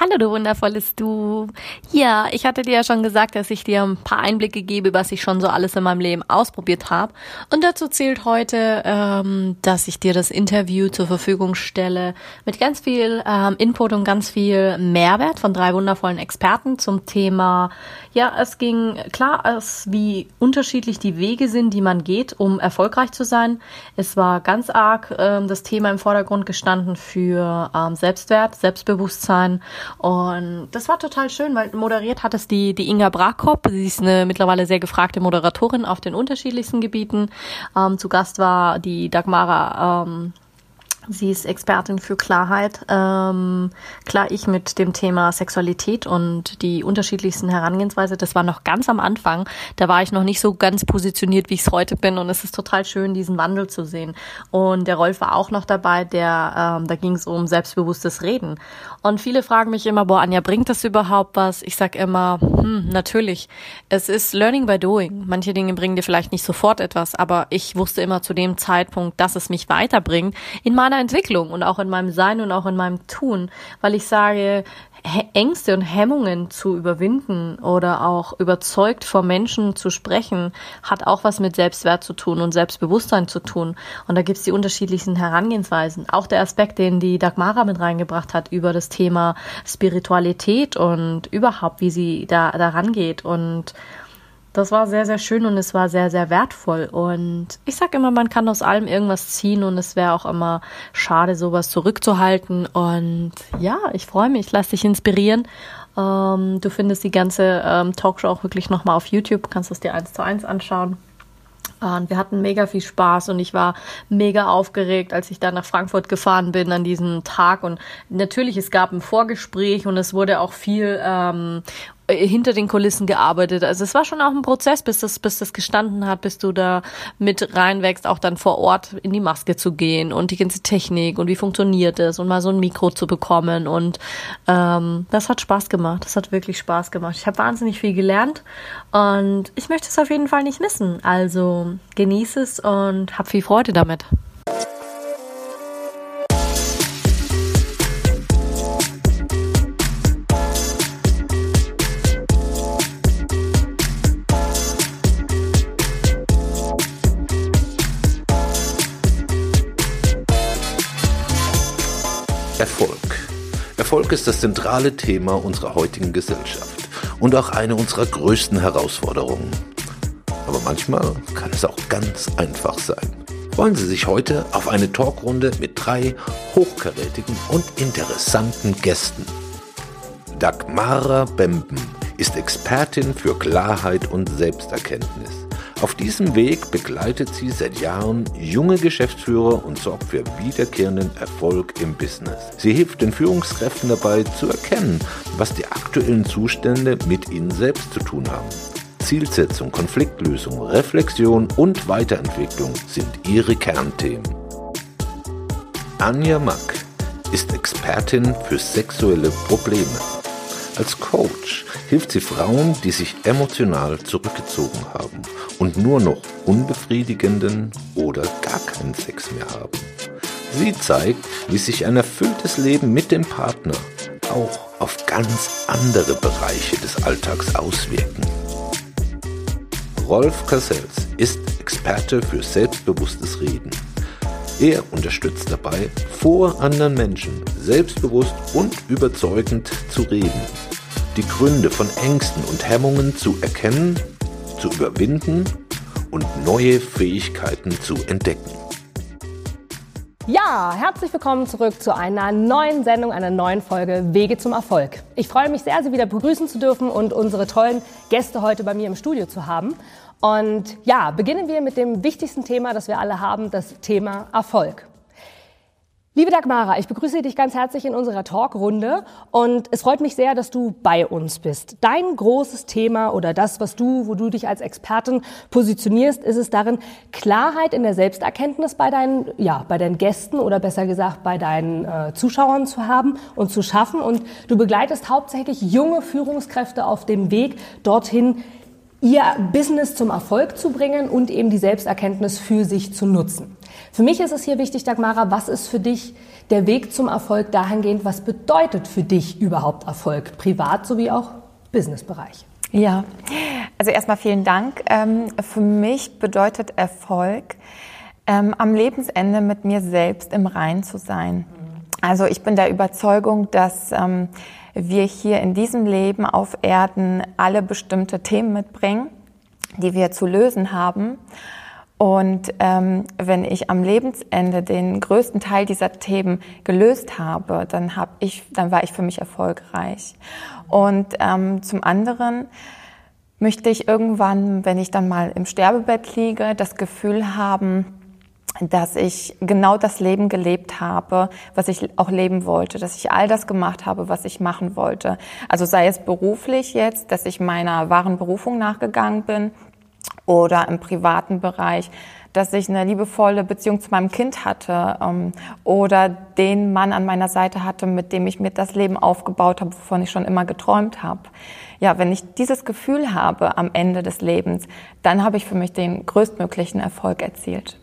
Hallo, du wundervolles Du. Ja, ich hatte dir ja schon gesagt, dass ich dir ein paar Einblicke gebe, was ich schon so alles in meinem Leben ausprobiert habe. Und dazu zählt heute, ähm, dass ich dir das Interview zur Verfügung stelle mit ganz viel ähm, Input und ganz viel Mehrwert von drei wundervollen Experten zum Thema. Ja, es ging klar, es, wie unterschiedlich die Wege sind, die man geht, um erfolgreich zu sein. Es war ganz arg ähm, das Thema im Vordergrund gestanden für ähm, Selbstwert, Selbstbewusstsein und das war total schön, weil moderiert hat es die, die Inga Brakop. Sie ist eine mittlerweile sehr gefragte Moderatorin auf den unterschiedlichsten Gebieten. Ähm, zu Gast war die Dagmara ähm, Sie ist Expertin für Klarheit. Ähm, klar, ich mit dem Thema Sexualität und die unterschiedlichsten Herangehensweise. Das war noch ganz am Anfang. Da war ich noch nicht so ganz positioniert, wie ich es heute bin. Und es ist total schön, diesen Wandel zu sehen. Und der Rolf war auch noch dabei. Der, ähm, da ging es um selbstbewusstes Reden. Und viele fragen mich immer, boah, Anja, bringt das überhaupt was? Ich sag immer, hm, natürlich. Es ist Learning by Doing. Manche Dinge bringen dir vielleicht nicht sofort etwas, aber ich wusste immer zu dem Zeitpunkt, dass es mich weiterbringt in meiner Entwicklung und auch in meinem Sein und auch in meinem Tun, weil ich sage, Ängste und Hemmungen zu überwinden oder auch überzeugt vor Menschen zu sprechen, hat auch was mit Selbstwert zu tun und Selbstbewusstsein zu tun. Und da gibt's die unterschiedlichsten Herangehensweisen. Auch der Aspekt, den die Dagmara mit reingebracht hat über das Thema Spiritualität und überhaupt, wie sie da, da rangeht und das war sehr, sehr schön und es war sehr, sehr wertvoll. Und ich sage immer, man kann aus allem irgendwas ziehen und es wäre auch immer schade, sowas zurückzuhalten. Und ja, ich freue mich, lass dich inspirieren. Ähm, du findest die ganze ähm, Talkshow auch wirklich nochmal auf YouTube, kannst es dir eins zu eins anschauen. Und wir hatten mega viel Spaß und ich war mega aufgeregt, als ich da nach Frankfurt gefahren bin an diesem Tag. Und natürlich, es gab ein Vorgespräch und es wurde auch viel ähm, äh, hinter den Kulissen gearbeitet. Also es war schon auch ein Prozess, bis das, bis das gestanden hat, bis du da mit reinwächst, auch dann vor Ort in die Maske zu gehen und die ganze Technik und wie funktioniert es und mal so ein Mikro zu bekommen. Und ähm, das hat Spaß gemacht. Das hat wirklich Spaß gemacht. Ich habe wahnsinnig viel gelernt und ich möchte es auf jeden Fall nicht missen. Also genieße es und hab viel Freude damit. Erfolg. Erfolg ist das zentrale Thema unserer heutigen Gesellschaft und auch eine unserer größten Herausforderungen. Aber manchmal kann es auch ganz einfach sein. Freuen Sie sich heute auf eine Talkrunde mit drei hochkarätigen und interessanten Gästen. Dagmara Bemben ist Expertin für Klarheit und Selbsterkenntnis. Auf diesem Weg begleitet sie seit Jahren junge Geschäftsführer und sorgt für wiederkehrenden Erfolg im Business. Sie hilft den Führungskräften dabei zu erkennen, was die aktuellen Zustände mit ihnen selbst zu tun haben. Zielsetzung, Konfliktlösung, Reflexion und Weiterentwicklung sind ihre Kernthemen. Anja Mack ist Expertin für sexuelle Probleme. Als Coach hilft sie Frauen, die sich emotional zurückgezogen haben und nur noch unbefriedigenden oder gar keinen Sex mehr haben. Sie zeigt, wie sich ein erfülltes Leben mit dem Partner auch auf ganz andere Bereiche des Alltags auswirken. Rolf Cassels ist Experte für selbstbewusstes Reden. Er unterstützt dabei, vor anderen Menschen selbstbewusst und überzeugend zu reden die Gründe von Ängsten und Hemmungen zu erkennen, zu überwinden und neue Fähigkeiten zu entdecken. Ja, herzlich willkommen zurück zu einer neuen Sendung, einer neuen Folge Wege zum Erfolg. Ich freue mich sehr, Sie wieder begrüßen zu dürfen und unsere tollen Gäste heute bei mir im Studio zu haben. Und ja, beginnen wir mit dem wichtigsten Thema, das wir alle haben, das Thema Erfolg. Liebe Dagmara, ich begrüße dich ganz herzlich in unserer Talkrunde und es freut mich sehr, dass du bei uns bist. Dein großes Thema oder das, was du, wo du dich als Expertin positionierst, ist es darin, Klarheit in der Selbsterkenntnis bei deinen, ja, bei deinen Gästen oder besser gesagt bei deinen äh, Zuschauern zu haben und zu schaffen. Und du begleitest hauptsächlich junge Führungskräfte auf dem Weg dorthin, ihr Business zum Erfolg zu bringen und eben die Selbsterkenntnis für sich zu nutzen. Für mich ist es hier wichtig, Dagmara, was ist für dich der Weg zum Erfolg dahingehend, was bedeutet für dich überhaupt Erfolg, privat sowie auch Businessbereich? Ja, also erstmal vielen Dank. Ähm, für mich bedeutet Erfolg, ähm, am Lebensende mit mir selbst im Rein zu sein. Also ich bin der Überzeugung, dass ähm, wir hier in diesem Leben auf Erden alle bestimmte Themen mitbringen, die wir zu lösen haben. Und ähm, wenn ich am Lebensende den größten Teil dieser Themen gelöst habe, dann habe ich, dann war ich für mich erfolgreich. Und ähm, zum anderen möchte ich irgendwann, wenn ich dann mal im Sterbebett liege, das Gefühl haben, dass ich genau das Leben gelebt habe, was ich auch leben wollte, dass ich all das gemacht habe, was ich machen wollte. Also sei es beruflich jetzt, dass ich meiner wahren Berufung nachgegangen bin oder im privaten Bereich, dass ich eine liebevolle Beziehung zu meinem Kind hatte ähm, oder den Mann an meiner Seite hatte, mit dem ich mir das Leben aufgebaut habe, wovon ich schon immer geträumt habe. Ja, wenn ich dieses Gefühl habe am Ende des Lebens, dann habe ich für mich den größtmöglichen Erfolg erzielt.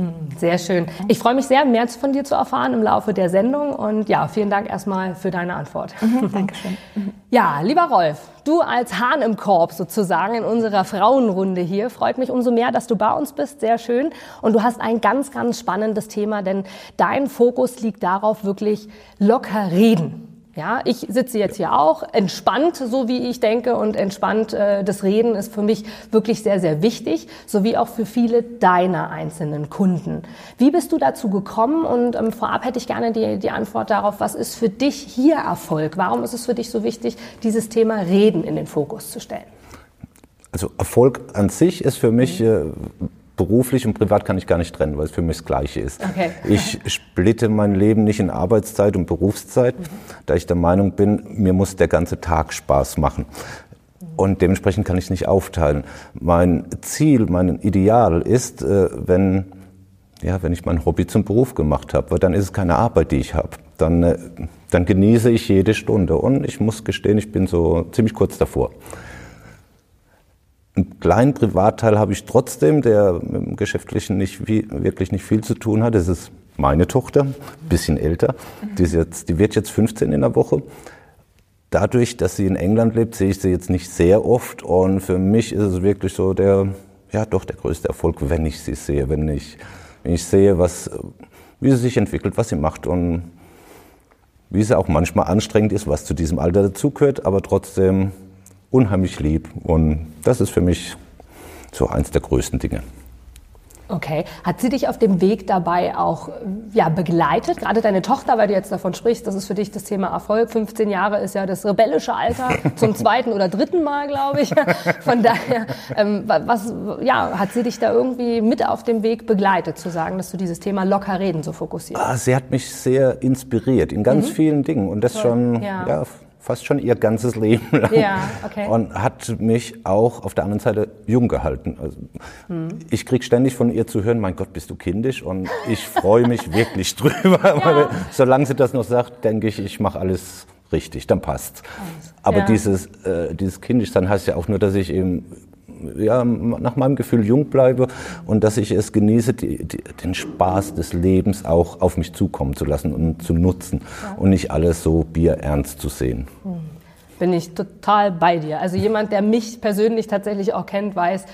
Hm, sehr schön. Ich freue mich sehr, mehr von dir zu erfahren im Laufe der Sendung. Und ja, vielen Dank erstmal für deine Antwort. Mhm, Dankeschön. Ja, lieber Rolf, du als Hahn im Korb sozusagen in unserer Frauenrunde hier, freut mich umso mehr, dass du bei uns bist. Sehr schön. Und du hast ein ganz, ganz spannendes Thema, denn dein Fokus liegt darauf, wirklich locker reden. Ja, ich sitze jetzt hier auch entspannt, so wie ich denke, und entspannt äh, das Reden ist für mich wirklich sehr, sehr wichtig, sowie auch für viele deiner einzelnen Kunden. Wie bist du dazu gekommen? Und ähm, vorab hätte ich gerne die, die Antwort darauf, was ist für dich hier Erfolg? Warum ist es für dich so wichtig, dieses Thema Reden in den Fokus zu stellen? Also Erfolg an sich ist für mich äh, beruflich und privat kann ich gar nicht trennen, weil es für mich das Gleiche ist. Okay. Ich splitte mein Leben nicht in Arbeitszeit und Berufszeit, mhm. da ich der Meinung bin, mir muss der ganze Tag Spaß machen. Und dementsprechend kann ich es nicht aufteilen. Mein Ziel, mein Ideal ist, äh, wenn, ja, wenn ich mein Hobby zum Beruf gemacht habe, weil dann ist es keine Arbeit, die ich habe. Dann, äh, dann genieße ich jede Stunde. Und ich muss gestehen, ich bin so ziemlich kurz davor. Einen kleinen Privatteil habe ich trotzdem, der mit dem Geschäftlichen nicht wirklich nicht viel zu tun hat. Das ist meine Tochter, ein bisschen älter. Die, ist jetzt, die wird jetzt 15 in der Woche. Dadurch, dass sie in England lebt, sehe ich sie jetzt nicht sehr oft. Und für mich ist es wirklich so der, ja doch der größte Erfolg, wenn ich sie sehe, wenn ich, wenn ich sehe, was, wie sie sich entwickelt, was sie macht und wie sie auch manchmal anstrengend ist, was zu diesem Alter dazugehört, aber trotzdem unheimlich lieb. Und das ist für mich so eins der größten Dinge. Okay. Hat sie dich auf dem Weg dabei auch ja, begleitet? Gerade deine Tochter, weil du jetzt davon sprichst, das ist für dich das Thema Erfolg. 15 Jahre ist ja das rebellische Alter zum zweiten oder dritten Mal, glaube ich. Von daher, ähm, was, ja, hat sie dich da irgendwie mit auf dem Weg begleitet, zu sagen, dass du dieses Thema locker reden so fokussierst? Ah, sie hat mich sehr inspiriert in ganz mhm. vielen Dingen und das Toll. schon ja. ja fast schon ihr ganzes Leben lang. Ja, okay. Und hat mich auch auf der anderen Seite jung gehalten. Also hm. Ich krieg ständig von ihr zu hören, mein Gott, bist du kindisch? Und ich freue mich wirklich drüber. Ja. Solange sie das noch sagt, denke ich, ich mache alles richtig, dann passt's. Aber ja. dieses, äh, dieses Kindischsein heißt ja auch nur, dass ich eben ja, nach meinem Gefühl jung bleibe und dass ich es genieße, die, die, den Spaß des Lebens auch auf mich zukommen zu lassen und zu nutzen ja. und nicht alles so bierernst zu sehen. Hm. Bin ich total bei dir. Also jemand, der mich persönlich tatsächlich auch kennt, weiß,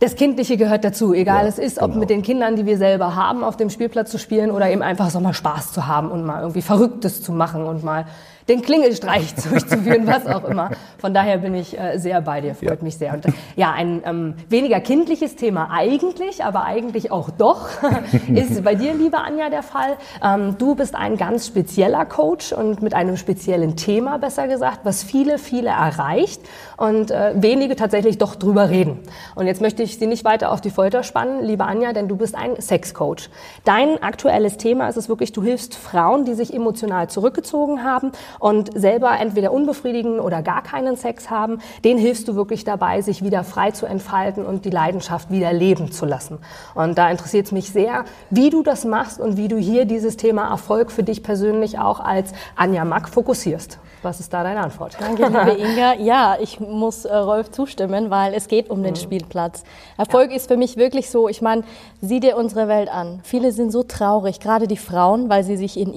das Kindliche gehört dazu, egal ja, es ist, ob genau. mit den Kindern, die wir selber haben, auf dem Spielplatz zu spielen oder eben einfach so mal Spaß zu haben und mal irgendwie Verrücktes zu machen und mal den Klingelstreich durchzuführen, was auch immer. Von daher bin ich äh, sehr bei dir, freut ja. mich sehr. Und ja, ein ähm, weniger kindliches Thema eigentlich, aber eigentlich auch doch, ist bei dir, liebe Anja, der Fall. Ähm, du bist ein ganz spezieller Coach und mit einem speziellen Thema, besser gesagt, was viele, viele erreicht und äh, wenige tatsächlich doch drüber reden. Und jetzt möchte ich Sie nicht weiter auf die Folter spannen, liebe Anja, denn du bist ein Sexcoach. Dein aktuelles Thema ist es wirklich, du hilfst Frauen, die sich emotional zurückgezogen haben und selber entweder unbefriedigenden oder gar keinen Sex haben. Den hilfst du wirklich dabei, sich wieder frei zu entfalten und die Leidenschaft wieder leben zu lassen. Und da interessiert es mich sehr, wie du das machst und wie du hier dieses Thema Erfolg für dich persönlich auch als Anja Mack fokussierst. Was ist da deine Antwort? Danke, liebe Inga. Ja, ich muss äh, Rolf zustimmen, weil es geht um den mhm. Spielplatz. Erfolg ja. ist für mich wirklich so, ich meine, sieh dir unsere Welt an. Viele sind so traurig, gerade die Frauen, weil sie sich in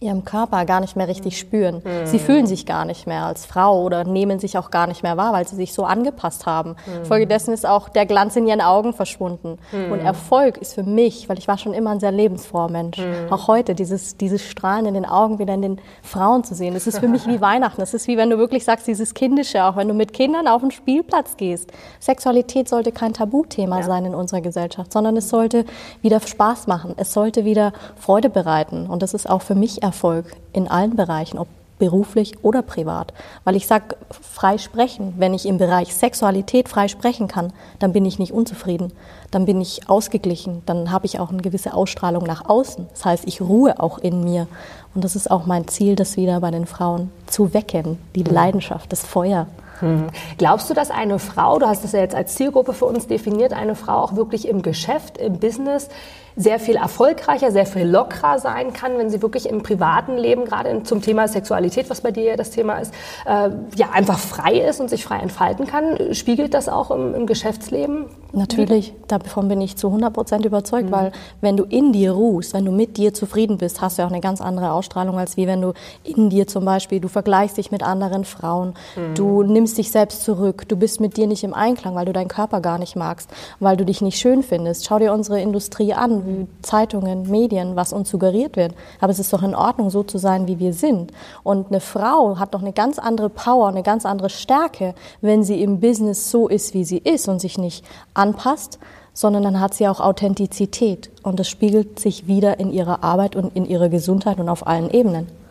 ihrem Körper gar nicht mehr richtig spüren. Mhm. Sie fühlen sich gar nicht mehr als Frau oder nehmen sich auch gar nicht mehr wahr, weil sie sich so angepasst haben. Mhm. Folgedessen ist auch der Glanz in ihren Augen verschwunden. Mhm. Und Erfolg ist für mich, weil ich war schon immer ein sehr lebensfroher Mensch, mhm. auch heute dieses, dieses Strahlen in den Augen wieder in den Frauen zu sehen. Das ist für mich wie Weihnachten. Das ist wie wenn du wirklich sagst, dieses Kindische, auch wenn du mit Kindern auf den Spielplatz gehst. Sexualität sollte kein Tabuthema ja. sein in unserer Gesellschaft, sondern es sollte wieder Spaß machen. Es sollte wieder Freude bereiten. Und das ist auch für mich Erfolg Erfolg in allen Bereichen, ob beruflich oder privat. Weil ich sage, frei sprechen, wenn ich im Bereich Sexualität frei sprechen kann, dann bin ich nicht unzufrieden, dann bin ich ausgeglichen, dann habe ich auch eine gewisse Ausstrahlung nach außen. Das heißt, ich ruhe auch in mir. Und das ist auch mein Ziel, das wieder bei den Frauen zu wecken, die mhm. Leidenschaft, das Feuer. Mhm. Glaubst du, dass eine Frau, du hast das ja jetzt als Zielgruppe für uns definiert, eine Frau auch wirklich im Geschäft, im Business sehr viel erfolgreicher, sehr viel lockerer sein kann, wenn sie wirklich im privaten Leben, gerade zum Thema Sexualität, was bei dir ja das Thema ist, äh, ja einfach frei ist und sich frei entfalten kann. Spiegelt das auch im, im Geschäftsleben? Natürlich, davon bin ich zu 100 Prozent überzeugt, mhm. weil wenn du in dir ruhst, wenn du mit dir zufrieden bist, hast du auch eine ganz andere Ausstrahlung, als wie wenn du in dir zum Beispiel, du vergleichst dich mit anderen Frauen, mhm. du nimmst dich selbst zurück, du bist mit dir nicht im Einklang, weil du deinen Körper gar nicht magst, weil du dich nicht schön findest. Schau dir unsere Industrie an, Zeitungen, Medien, was uns suggeriert wird. Aber es ist doch in Ordnung, so zu sein, wie wir sind. Und eine Frau hat doch eine ganz andere Power, eine ganz andere Stärke, wenn sie im Business so ist, wie sie ist und sich nicht anpasst, sondern dann hat sie auch Authentizität. Und das spiegelt sich wieder in ihrer Arbeit und in ihrer Gesundheit und auf allen Ebenen.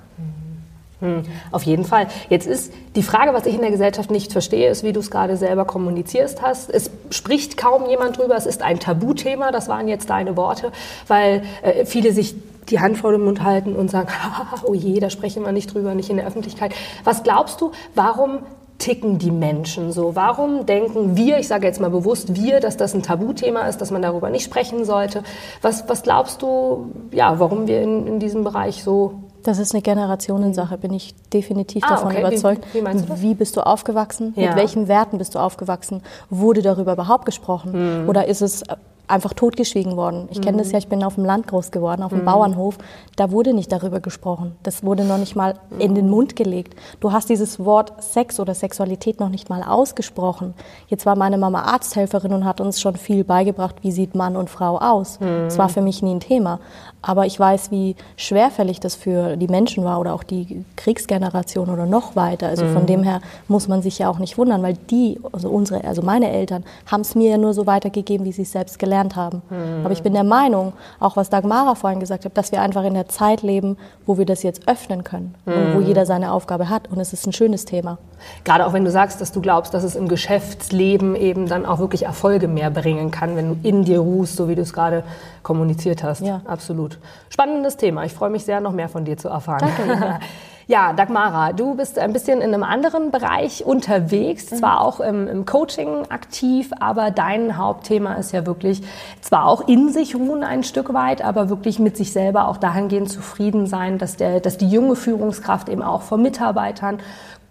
Hm, auf jeden Fall. Jetzt ist die Frage, was ich in der Gesellschaft nicht verstehe, ist, wie du es gerade selber kommunizierst hast. Es spricht kaum jemand drüber. Es ist ein Tabuthema. Das waren jetzt deine Worte, weil äh, viele sich die Hand vor den Mund halten und sagen, oh je, da sprechen wir nicht drüber, nicht in der Öffentlichkeit. Was glaubst du, warum ticken die Menschen so? Warum denken wir, ich sage jetzt mal bewusst wir, dass das ein Tabuthema ist, dass man darüber nicht sprechen sollte? Was, was glaubst du, ja, warum wir in, in diesem Bereich so das ist eine Generationensache, bin ich definitiv ah, davon okay. überzeugt. Wie, wie, wie, bist du aufgewachsen? Ja. Mit welchen Werten bist du aufgewachsen? Wurde darüber überhaupt gesprochen? Mhm. Oder ist es einfach totgeschwiegen worden. Ich kenne das mhm. ja, ich bin auf dem Land groß geworden, auf dem mhm. Bauernhof. Da wurde nicht darüber gesprochen. Das wurde noch nicht mal in den Mund gelegt. Du hast dieses Wort Sex oder Sexualität noch nicht mal ausgesprochen. Jetzt war meine Mama Arzthelferin und hat uns schon viel beigebracht, wie sieht Mann und Frau aus. Mhm. Das war für mich nie ein Thema. Aber ich weiß, wie schwerfällig das für die Menschen war oder auch die Kriegsgeneration oder noch weiter. Also von mhm. dem her muss man sich ja auch nicht wundern, weil die, also unsere, also meine Eltern, haben es mir ja nur so weitergegeben, wie sie es selbst gelernt gelernt haben. Mhm. Aber ich bin der Meinung, auch was Dagmara vorhin gesagt hat, dass wir einfach in der Zeit leben, wo wir das jetzt öffnen können mhm. und wo hm. jeder seine Aufgabe hat. Und es ist ein schönes Thema. Gerade auch wenn du sagst, dass du glaubst, dass es im Geschäftsleben eben dann auch wirklich Erfolge mehr bringen kann, wenn du in dir ruhst, so wie du es gerade kommuniziert hast. Ja. Absolut. Spannendes Thema. Ich freue mich sehr, noch mehr von dir zu erfahren. Danke. Ja, Dagmara, du bist ein bisschen in einem anderen Bereich unterwegs, mhm. zwar auch im, im, Coaching aktiv, aber dein Hauptthema ist ja wirklich zwar auch in sich ruhen ein Stück weit, aber wirklich mit sich selber auch dahingehend zufrieden sein, dass, der, dass die junge Führungskraft eben auch vor Mitarbeitern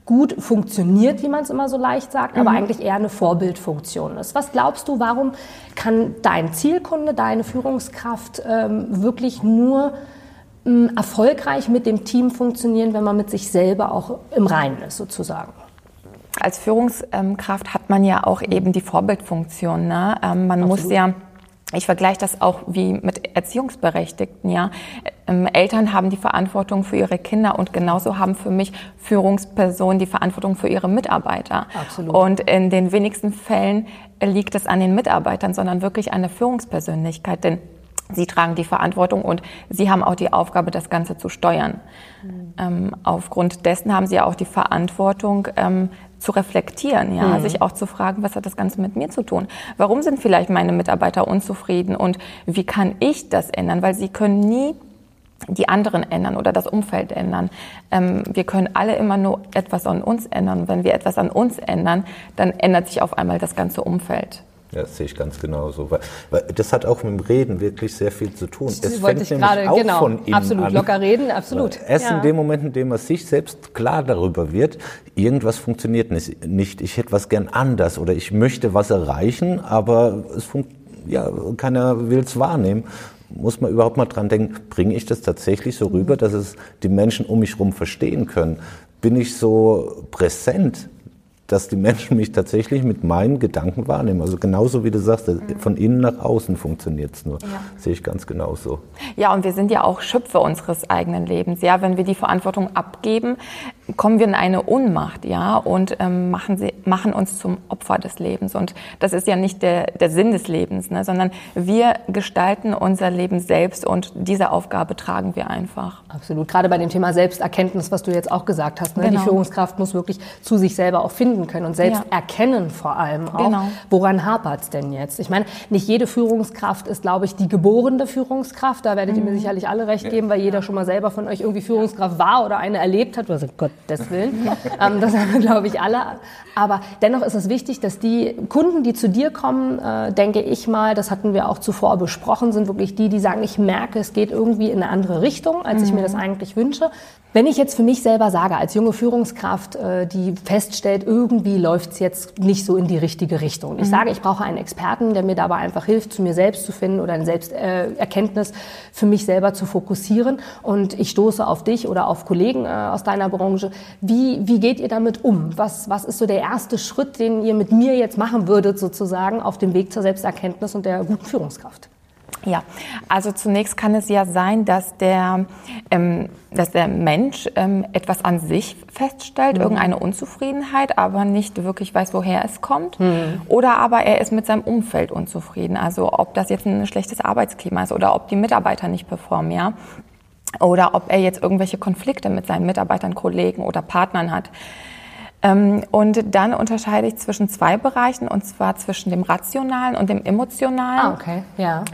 gut funktioniert, wie man es immer so leicht sagt, aber mhm. eigentlich eher eine Vorbildfunktion ist. Was glaubst du, warum kann dein Zielkunde, deine Führungskraft ähm, wirklich nur erfolgreich mit dem Team funktionieren, wenn man mit sich selber auch im Reinen ist, sozusagen. Als Führungskraft hat man ja auch eben die Vorbildfunktion. Ne? Ähm, man Absolut. muss ja ich vergleiche das auch wie mit Erziehungsberechtigten, ja. Ähm, Eltern haben die Verantwortung für ihre Kinder und genauso haben für mich Führungspersonen die Verantwortung für ihre Mitarbeiter. Absolut. Und in den wenigsten Fällen liegt es an den Mitarbeitern, sondern wirklich an der Führungspersönlichkeit, denn sie tragen die Verantwortung und sie haben auch die Aufgabe, das Ganze zu steuern. Mhm. Ähm, aufgrund dessen haben sie auch die Verantwortung, ähm, zu reflektieren, ja, mhm. sich auch zu fragen, was hat das Ganze mit mir zu tun? Warum sind vielleicht meine Mitarbeiter unzufrieden und wie kann ich das ändern? Weil sie können nie die anderen ändern oder das Umfeld ändern. Ähm, wir können alle immer nur etwas an uns ändern. Wenn wir etwas an uns ändern, dann ändert sich auf einmal das ganze Umfeld. Ja, das sehe ich ganz genauso. Weil, weil das hat auch mit dem Reden wirklich sehr viel zu tun. Das es fängt nämlich grade, auch genau, von innen absolut, an. locker reden, absolut. Erst ja. in dem Moment, in dem man sich selbst klar darüber wird, irgendwas funktioniert nicht. Ich hätte was gern anders oder ich möchte was erreichen, aber es ja, keiner will es wahrnehmen muss man überhaupt mal dran denken, bringe ich das tatsächlich so rüber, dass es die Menschen um mich herum verstehen können? Bin ich so präsent? Dass die Menschen mich tatsächlich mit meinen Gedanken wahrnehmen. Also genauso wie du sagst, mhm. von innen nach außen funktioniert es nur. Ja. Sehe ich ganz genauso. Ja, und wir sind ja auch Schöpfer unseres eigenen Lebens. Ja, wenn wir die Verantwortung abgeben, kommen wir in eine Ohnmacht, ja, und ähm, machen, sie, machen uns zum Opfer des Lebens. Und das ist ja nicht der, der Sinn des Lebens, ne, sondern wir gestalten unser Leben selbst und diese Aufgabe tragen wir einfach. Absolut. Gerade bei dem Thema Selbsterkenntnis, was du jetzt auch gesagt hast. Ne? Genau. Die Führungskraft muss wirklich zu sich selber auch finden können und selbst ja. erkennen vor allem auch, genau. woran hapert es denn jetzt? Ich meine, nicht jede Führungskraft ist, glaube ich, die geborene Führungskraft. Da werdet ihr mir mhm. sicherlich alle recht geben, weil jeder schon mal selber von euch irgendwie Führungskraft war oder eine erlebt hat. Also Gottes Willen. ähm, das haben wir, glaube ich, alle. Aber dennoch ist es wichtig, dass die Kunden, die zu dir kommen, äh, denke ich mal, das hatten wir auch zuvor besprochen, sind wirklich die, die sagen, ich merke, es geht irgendwie in eine andere Richtung, als mhm. ich mir das mhm. eigentlich wünsche. Wenn ich jetzt für mich selber sage, als junge Führungskraft, äh, die feststellt, irgendwie läuft es jetzt nicht so in die richtige Richtung. Ich mhm. sage, ich brauche einen Experten, der mir dabei einfach hilft, zu mir selbst zu finden oder eine Selbsterkenntnis äh, für mich selber zu fokussieren. Und ich stoße auf dich oder auf Kollegen äh, aus deiner Branche. Wie, wie geht ihr damit um? Was, was ist so der erste Schritt, den ihr mit mir jetzt machen würdet, sozusagen, auf dem Weg zur Selbsterkenntnis und der guten Führungskraft? Ja, also zunächst kann es ja sein, dass der, ähm, dass der Mensch ähm, etwas an sich feststellt, mhm. irgendeine Unzufriedenheit, aber nicht wirklich weiß, woher es kommt. Mhm. Oder aber er ist mit seinem Umfeld unzufrieden. Also ob das jetzt ein schlechtes Arbeitsklima ist oder ob die Mitarbeiter nicht performen, ja. Oder ob er jetzt irgendwelche Konflikte mit seinen Mitarbeitern, Kollegen oder Partnern hat. Ähm, und dann unterscheide ich zwischen zwei Bereichen, und zwar zwischen dem Rationalen und dem Emotionalen. Ah, okay, ja.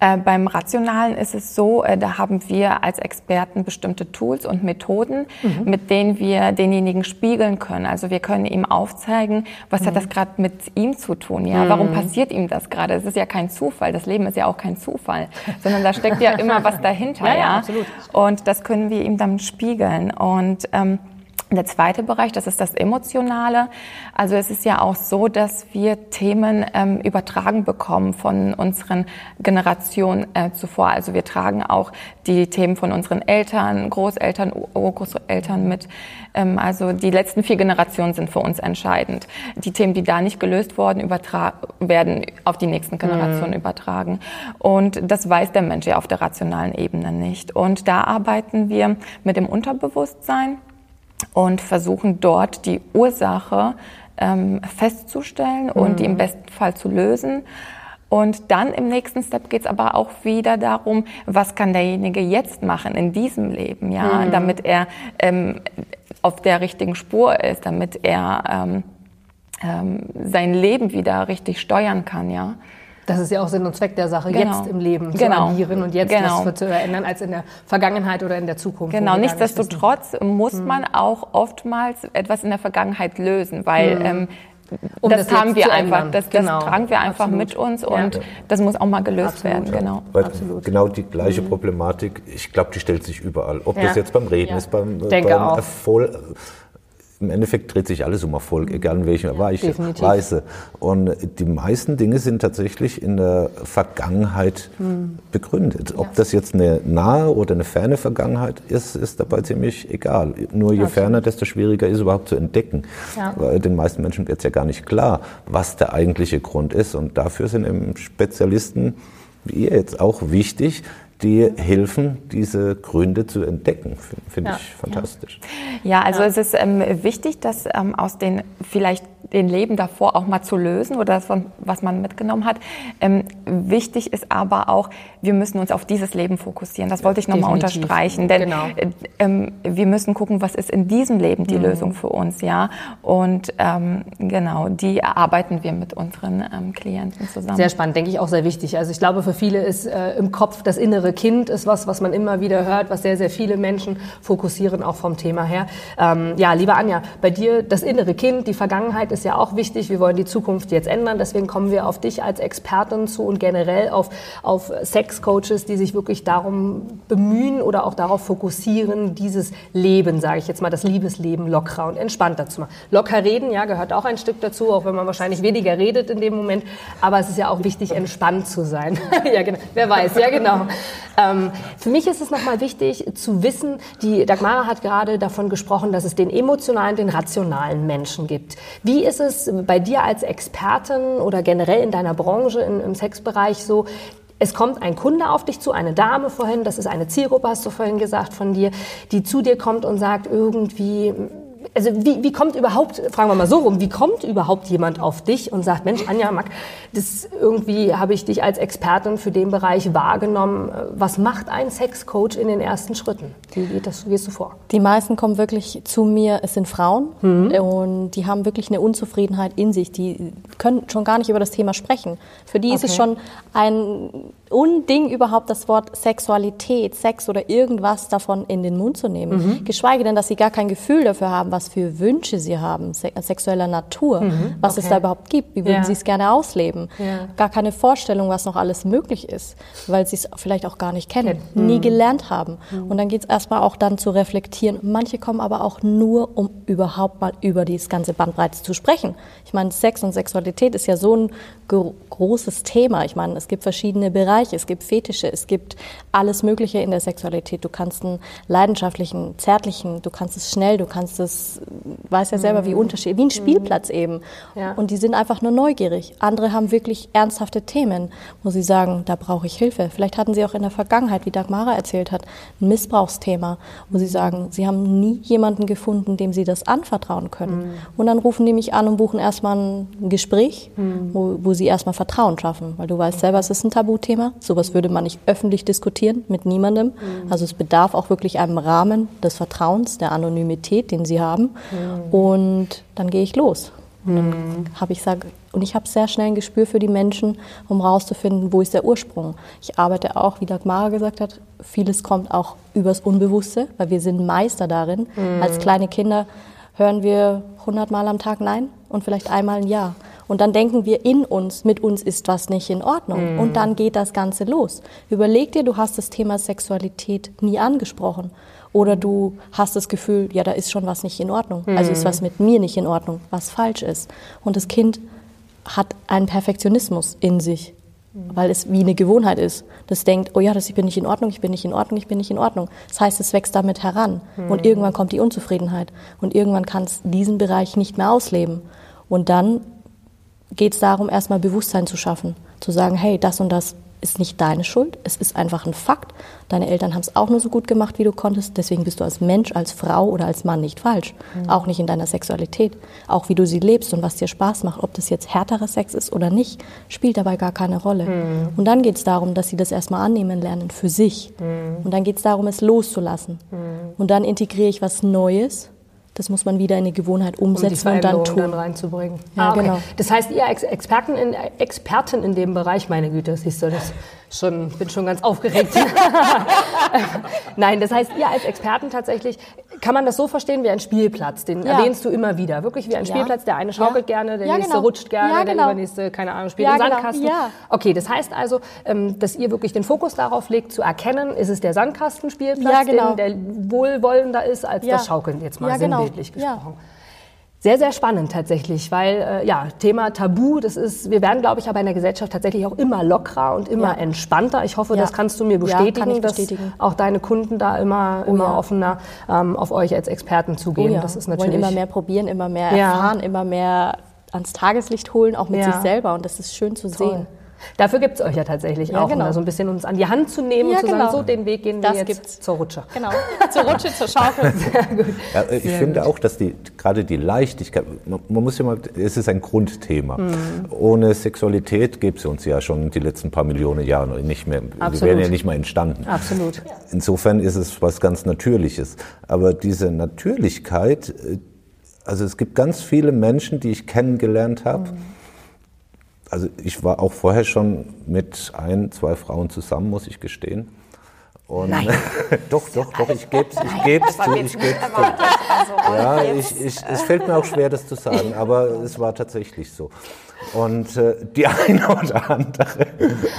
Äh, beim Rationalen ist es so, äh, da haben wir als Experten bestimmte Tools und Methoden, mhm. mit denen wir denjenigen spiegeln können. Also wir können ihm aufzeigen, was mhm. hat das gerade mit ihm zu tun? Ja, mhm. warum passiert ihm das gerade? Es ist ja kein Zufall. Das Leben ist ja auch kein Zufall, sondern da steckt ja immer was dahinter. ja, ja, ja, absolut. Und das können wir ihm dann spiegeln. Und ähm, der zweite Bereich, das ist das Emotionale. Also es ist ja auch so, dass wir Themen ähm, übertragen bekommen von unseren Generationen äh, zuvor. Also wir tragen auch die Themen von unseren Eltern, Großeltern, Urgroßeltern mit. Ähm, also die letzten vier Generationen sind für uns entscheidend. Die Themen, die da nicht gelöst wurden, werden auf die nächsten Generationen mhm. übertragen. Und das weiß der Mensch ja auf der rationalen Ebene nicht. Und da arbeiten wir mit dem Unterbewusstsein und versuchen dort die Ursache ähm, festzustellen mhm. und die im besten Fall zu lösen. Und dann im nächsten Step geht es aber auch wieder darum, was kann derjenige jetzt machen in diesem Leben, ja, mhm. damit er ähm, auf der richtigen Spur ist, damit er ähm, ähm, sein Leben wieder richtig steuern kann, ja. Das ist ja auch Sinn und Zweck der Sache, genau. jetzt im Leben zu genau. agieren und jetzt genau. was zu verändern, als in der Vergangenheit oder in der Zukunft. Genau, nichtsdestotrotz muss hm. man auch oftmals etwas in der Vergangenheit lösen, weil hm. ähm, um das, das haben wir einfach, das, das genau. tragen wir einfach Absolut. mit uns und ja. das muss auch mal gelöst Absolut. werden. Genau. Weil Absolut. genau die gleiche mhm. Problematik, ich glaube, die stellt sich überall. Ob ja. das jetzt beim Reden ja. ist, beim, beim Erfolg im Endeffekt dreht sich alles um Erfolg, egal in welcher ja, Weise. Und die meisten Dinge sind tatsächlich in der Vergangenheit hm. begründet. Ob ja. das jetzt eine nahe oder eine ferne Vergangenheit ist, ist dabei ziemlich egal. Nur je okay. ferner, desto schwieriger ist überhaupt zu entdecken. Ja. Weil den meisten Menschen wird es ja gar nicht klar, was der eigentliche Grund ist. Und dafür sind eben Spezialisten wie ihr jetzt auch wichtig, die helfen, diese Gründe zu entdecken. Finde ja. ich fantastisch. Ja, also ja. es ist ähm, wichtig, dass ähm, aus den vielleicht den Leben davor auch mal zu lösen oder das, was man mitgenommen hat. Ähm, wichtig ist aber auch, wir müssen uns auf dieses Leben fokussieren. Das wollte ich nochmal unterstreichen, denn genau. äh, ähm, wir müssen gucken, was ist in diesem Leben die mhm. Lösung für uns, ja. Und ähm, genau, die erarbeiten wir mit unseren ähm, Klienten zusammen. Sehr spannend, denke ich auch sehr wichtig. Also ich glaube, für viele ist äh, im Kopf das innere Kind ist was, was man immer wieder hört, was sehr, sehr viele Menschen fokussieren, auch vom Thema her. Ähm, ja, liebe Anja, bei dir das innere Kind, die Vergangenheit ist ja auch wichtig. Wir wollen die Zukunft jetzt ändern. Deswegen kommen wir auf dich als Expertin zu und generell auf, auf Sexcoaches, die sich wirklich darum bemühen oder auch darauf fokussieren, dieses Leben, sage ich jetzt mal, das Liebesleben lockerer und entspannter zu machen. Locker reden, ja, gehört auch ein Stück dazu, auch wenn man wahrscheinlich weniger redet in dem Moment. Aber es ist ja auch wichtig, entspannt zu sein. ja, genau. Wer weiß, ja, genau. Ähm, für mich ist es nochmal wichtig zu wissen, die Dagmara hat gerade davon gesprochen, dass es den emotionalen, den rationalen Menschen gibt. Wie ist es bei dir als Expertin oder generell in deiner Branche in, im Sexbereich so? Es kommt ein Kunde auf dich zu, eine Dame vorhin, das ist eine Zielgruppe, hast du vorhin gesagt von dir, die zu dir kommt und sagt irgendwie, also wie, wie kommt überhaupt, fragen wir mal so rum, wie kommt überhaupt jemand auf dich und sagt, Mensch, Anja, Mack, das irgendwie habe ich dich als Expertin für den Bereich wahrgenommen. Was macht ein Sexcoach in den ersten Schritten? Wie geht das, wie gehst du vor? Die meisten kommen wirklich zu mir, es sind Frauen mhm. und die haben wirklich eine Unzufriedenheit in sich. Die können schon gar nicht über das Thema sprechen. Für die okay. ist es schon ein Unding überhaupt das Wort Sexualität, Sex oder irgendwas davon in den Mund zu nehmen. Mhm. Geschweige denn, dass sie gar kein Gefühl dafür haben, was für Wünsche sie haben, sexueller Natur, mhm. was okay. es da überhaupt gibt, wie würden ja. sie es gerne ausleben. Ja. Gar keine Vorstellung, was noch alles möglich ist, weil sie es vielleicht auch gar nicht kennen, mhm. nie gelernt haben. Mhm. Und dann geht es erstmal auch dann zu reflektieren. Manche kommen aber auch nur, um überhaupt mal über dieses ganze Bandbreite zu sprechen. Ich meine, Sex und Sexualität ist ja so ein großes Thema. Ich meine, es gibt verschiedene Bereiche, es gibt Fetische, es gibt alles Mögliche in der Sexualität. Du kannst einen leidenschaftlichen, zärtlichen, du kannst es schnell, du kannst es, weiß ja selber, wie mhm. unterschiedlich, wie ein mhm. Spielplatz eben. Ja. Und die sind einfach nur neugierig. Andere haben wirklich ernsthafte Themen, wo sie sagen, da brauche ich Hilfe. Vielleicht hatten sie auch in der Vergangenheit, wie Dagmara erzählt hat, ein Missbrauchsthema, wo sie sagen, sie haben nie jemanden gefunden, dem sie das anvertrauen können. Mhm. Und dann rufen die mich an und buchen erstmal ein Gespräch, mhm. wo, wo sie erstmal Vertrauen schaffen, weil du weißt selber, es ist ein Tabuthema. Sowas würde man nicht öffentlich diskutieren mit niemandem. Mhm. Also es bedarf auch wirklich einem Rahmen des Vertrauens, der Anonymität, den sie haben. Mhm. Und dann gehe ich los. Und dann mhm. habe ich sag, und ich habe sehr schnell ein Gespür für die Menschen, um herauszufinden, wo ist der Ursprung. Ich arbeite auch, wie Dagmara gesagt hat, vieles kommt auch übers Unbewusste, weil wir sind Meister darin. Mhm. Als kleine Kinder hören wir hundertmal am Tag Nein und vielleicht einmal ein Ja. Und dann denken wir in uns, mit uns ist was nicht in Ordnung. Mhm. Und dann geht das Ganze los. Überleg dir, du hast das Thema Sexualität nie angesprochen. Oder du hast das Gefühl, ja, da ist schon was nicht in Ordnung. Mhm. Also ist was mit mir nicht in Ordnung, was falsch ist. Und das Kind hat einen Perfektionismus in sich, mhm. weil es wie eine Gewohnheit ist. Das denkt, oh ja, das, ich bin nicht in Ordnung, ich bin nicht in Ordnung, ich bin nicht in Ordnung. Das heißt, es wächst damit heran. Mhm. Und irgendwann kommt die Unzufriedenheit. Und irgendwann kann es diesen Bereich nicht mehr ausleben. Und dann geht es darum, erstmal Bewusstsein zu schaffen. Zu sagen, hey, das und das ist nicht deine Schuld, es ist einfach ein Fakt. Deine Eltern haben es auch nur so gut gemacht, wie du konntest. Deswegen bist du als Mensch, als Frau oder als Mann nicht falsch. Mhm. Auch nicht in deiner Sexualität. Auch wie du sie lebst und was dir Spaß macht, ob das jetzt härterer Sex ist oder nicht, spielt dabei gar keine Rolle. Mhm. Und dann geht es darum, dass sie das erstmal annehmen lernen für sich. Mhm. Und dann geht es darum, es loszulassen. Mhm. Und dann integriere ich was Neues das muss man wieder in eine Gewohnheit umsetzen um und dann tun. Dann reinzubringen. Ja, ah, okay. genau. Das heißt, ihr Experten in, Experten in dem Bereich, meine Güte, siehst du das? schon, bin schon ganz aufgeregt. Nein, das heißt, ihr als Experten tatsächlich, kann man das so verstehen wie ein Spielplatz? Den ja. erwähnst du immer wieder. Wirklich wie ein Spielplatz. Der eine schaukelt gerne, der nächste genau. rutscht gerne, genau. der übernächste, keine Ahnung, spielt im genau. Sandkasten. Genau. Okay, das heißt also, ähm, dass ihr wirklich den Fokus darauf legt, zu erkennen, ist es der Sandkastenspielplatz, genau. der wohlwollender ist, als das Schaukeln, jetzt mal genau. sinnbildlich gesprochen. Sehr, sehr spannend tatsächlich, weil äh, ja, Thema Tabu, das ist, wir werden, glaube ich, aber in der Gesellschaft tatsächlich auch immer lockerer und immer Ja. entspannter. Ich hoffe, Ja. das kannst du mir Ja, bestätigen, kann ich dass bestätigen. auch deine Kunden da immer, immer ja. offener ähm, auf euch als Experten zugehen. Oh ja, Das ist wollen natürlich immer mehr probieren, immer mehr Ja. erfahren, immer mehr ans Tageslicht holen, auch mit Ja. sich selber. Und das ist schön zu Toll. sehen. Dafür gibt es euch ja tatsächlich Ja, auch, um genau. da so ein bisschen uns an die Hand zu nehmen Ja, und zu genau. sagen, so den Weg gehen wir Das jetzt gibt's. zur Rutsche. Genau. Zur Rutsche, zur Schaukel. Ja, ich finde auch, dass die, gerade die Leichtigkeit, man, man muss ja mal, es ist ein Grundthema. Mhm. Ohne Sexualität gäbe es uns ja schon die letzten paar Millionen Jahre nicht mehr. Absolut. wären ja nicht mal entstanden. Absolut. Insofern ist es was ganz Natürliches. Aber diese Natürlichkeit, äh, also es gibt ganz viele Menschen, die ich kennengelernt habe. Also ich war auch vorher schon mit ein, zwei Frauen zusammen, muss ich gestehen. Und Nein. doch, doch, doch, ich gebe es ich geb's zu, ich geb's zu. Ja, ich, ich, es fällt mir auch schwer, das zu sagen, aber es war tatsächlich so. Und äh, die eine oder andere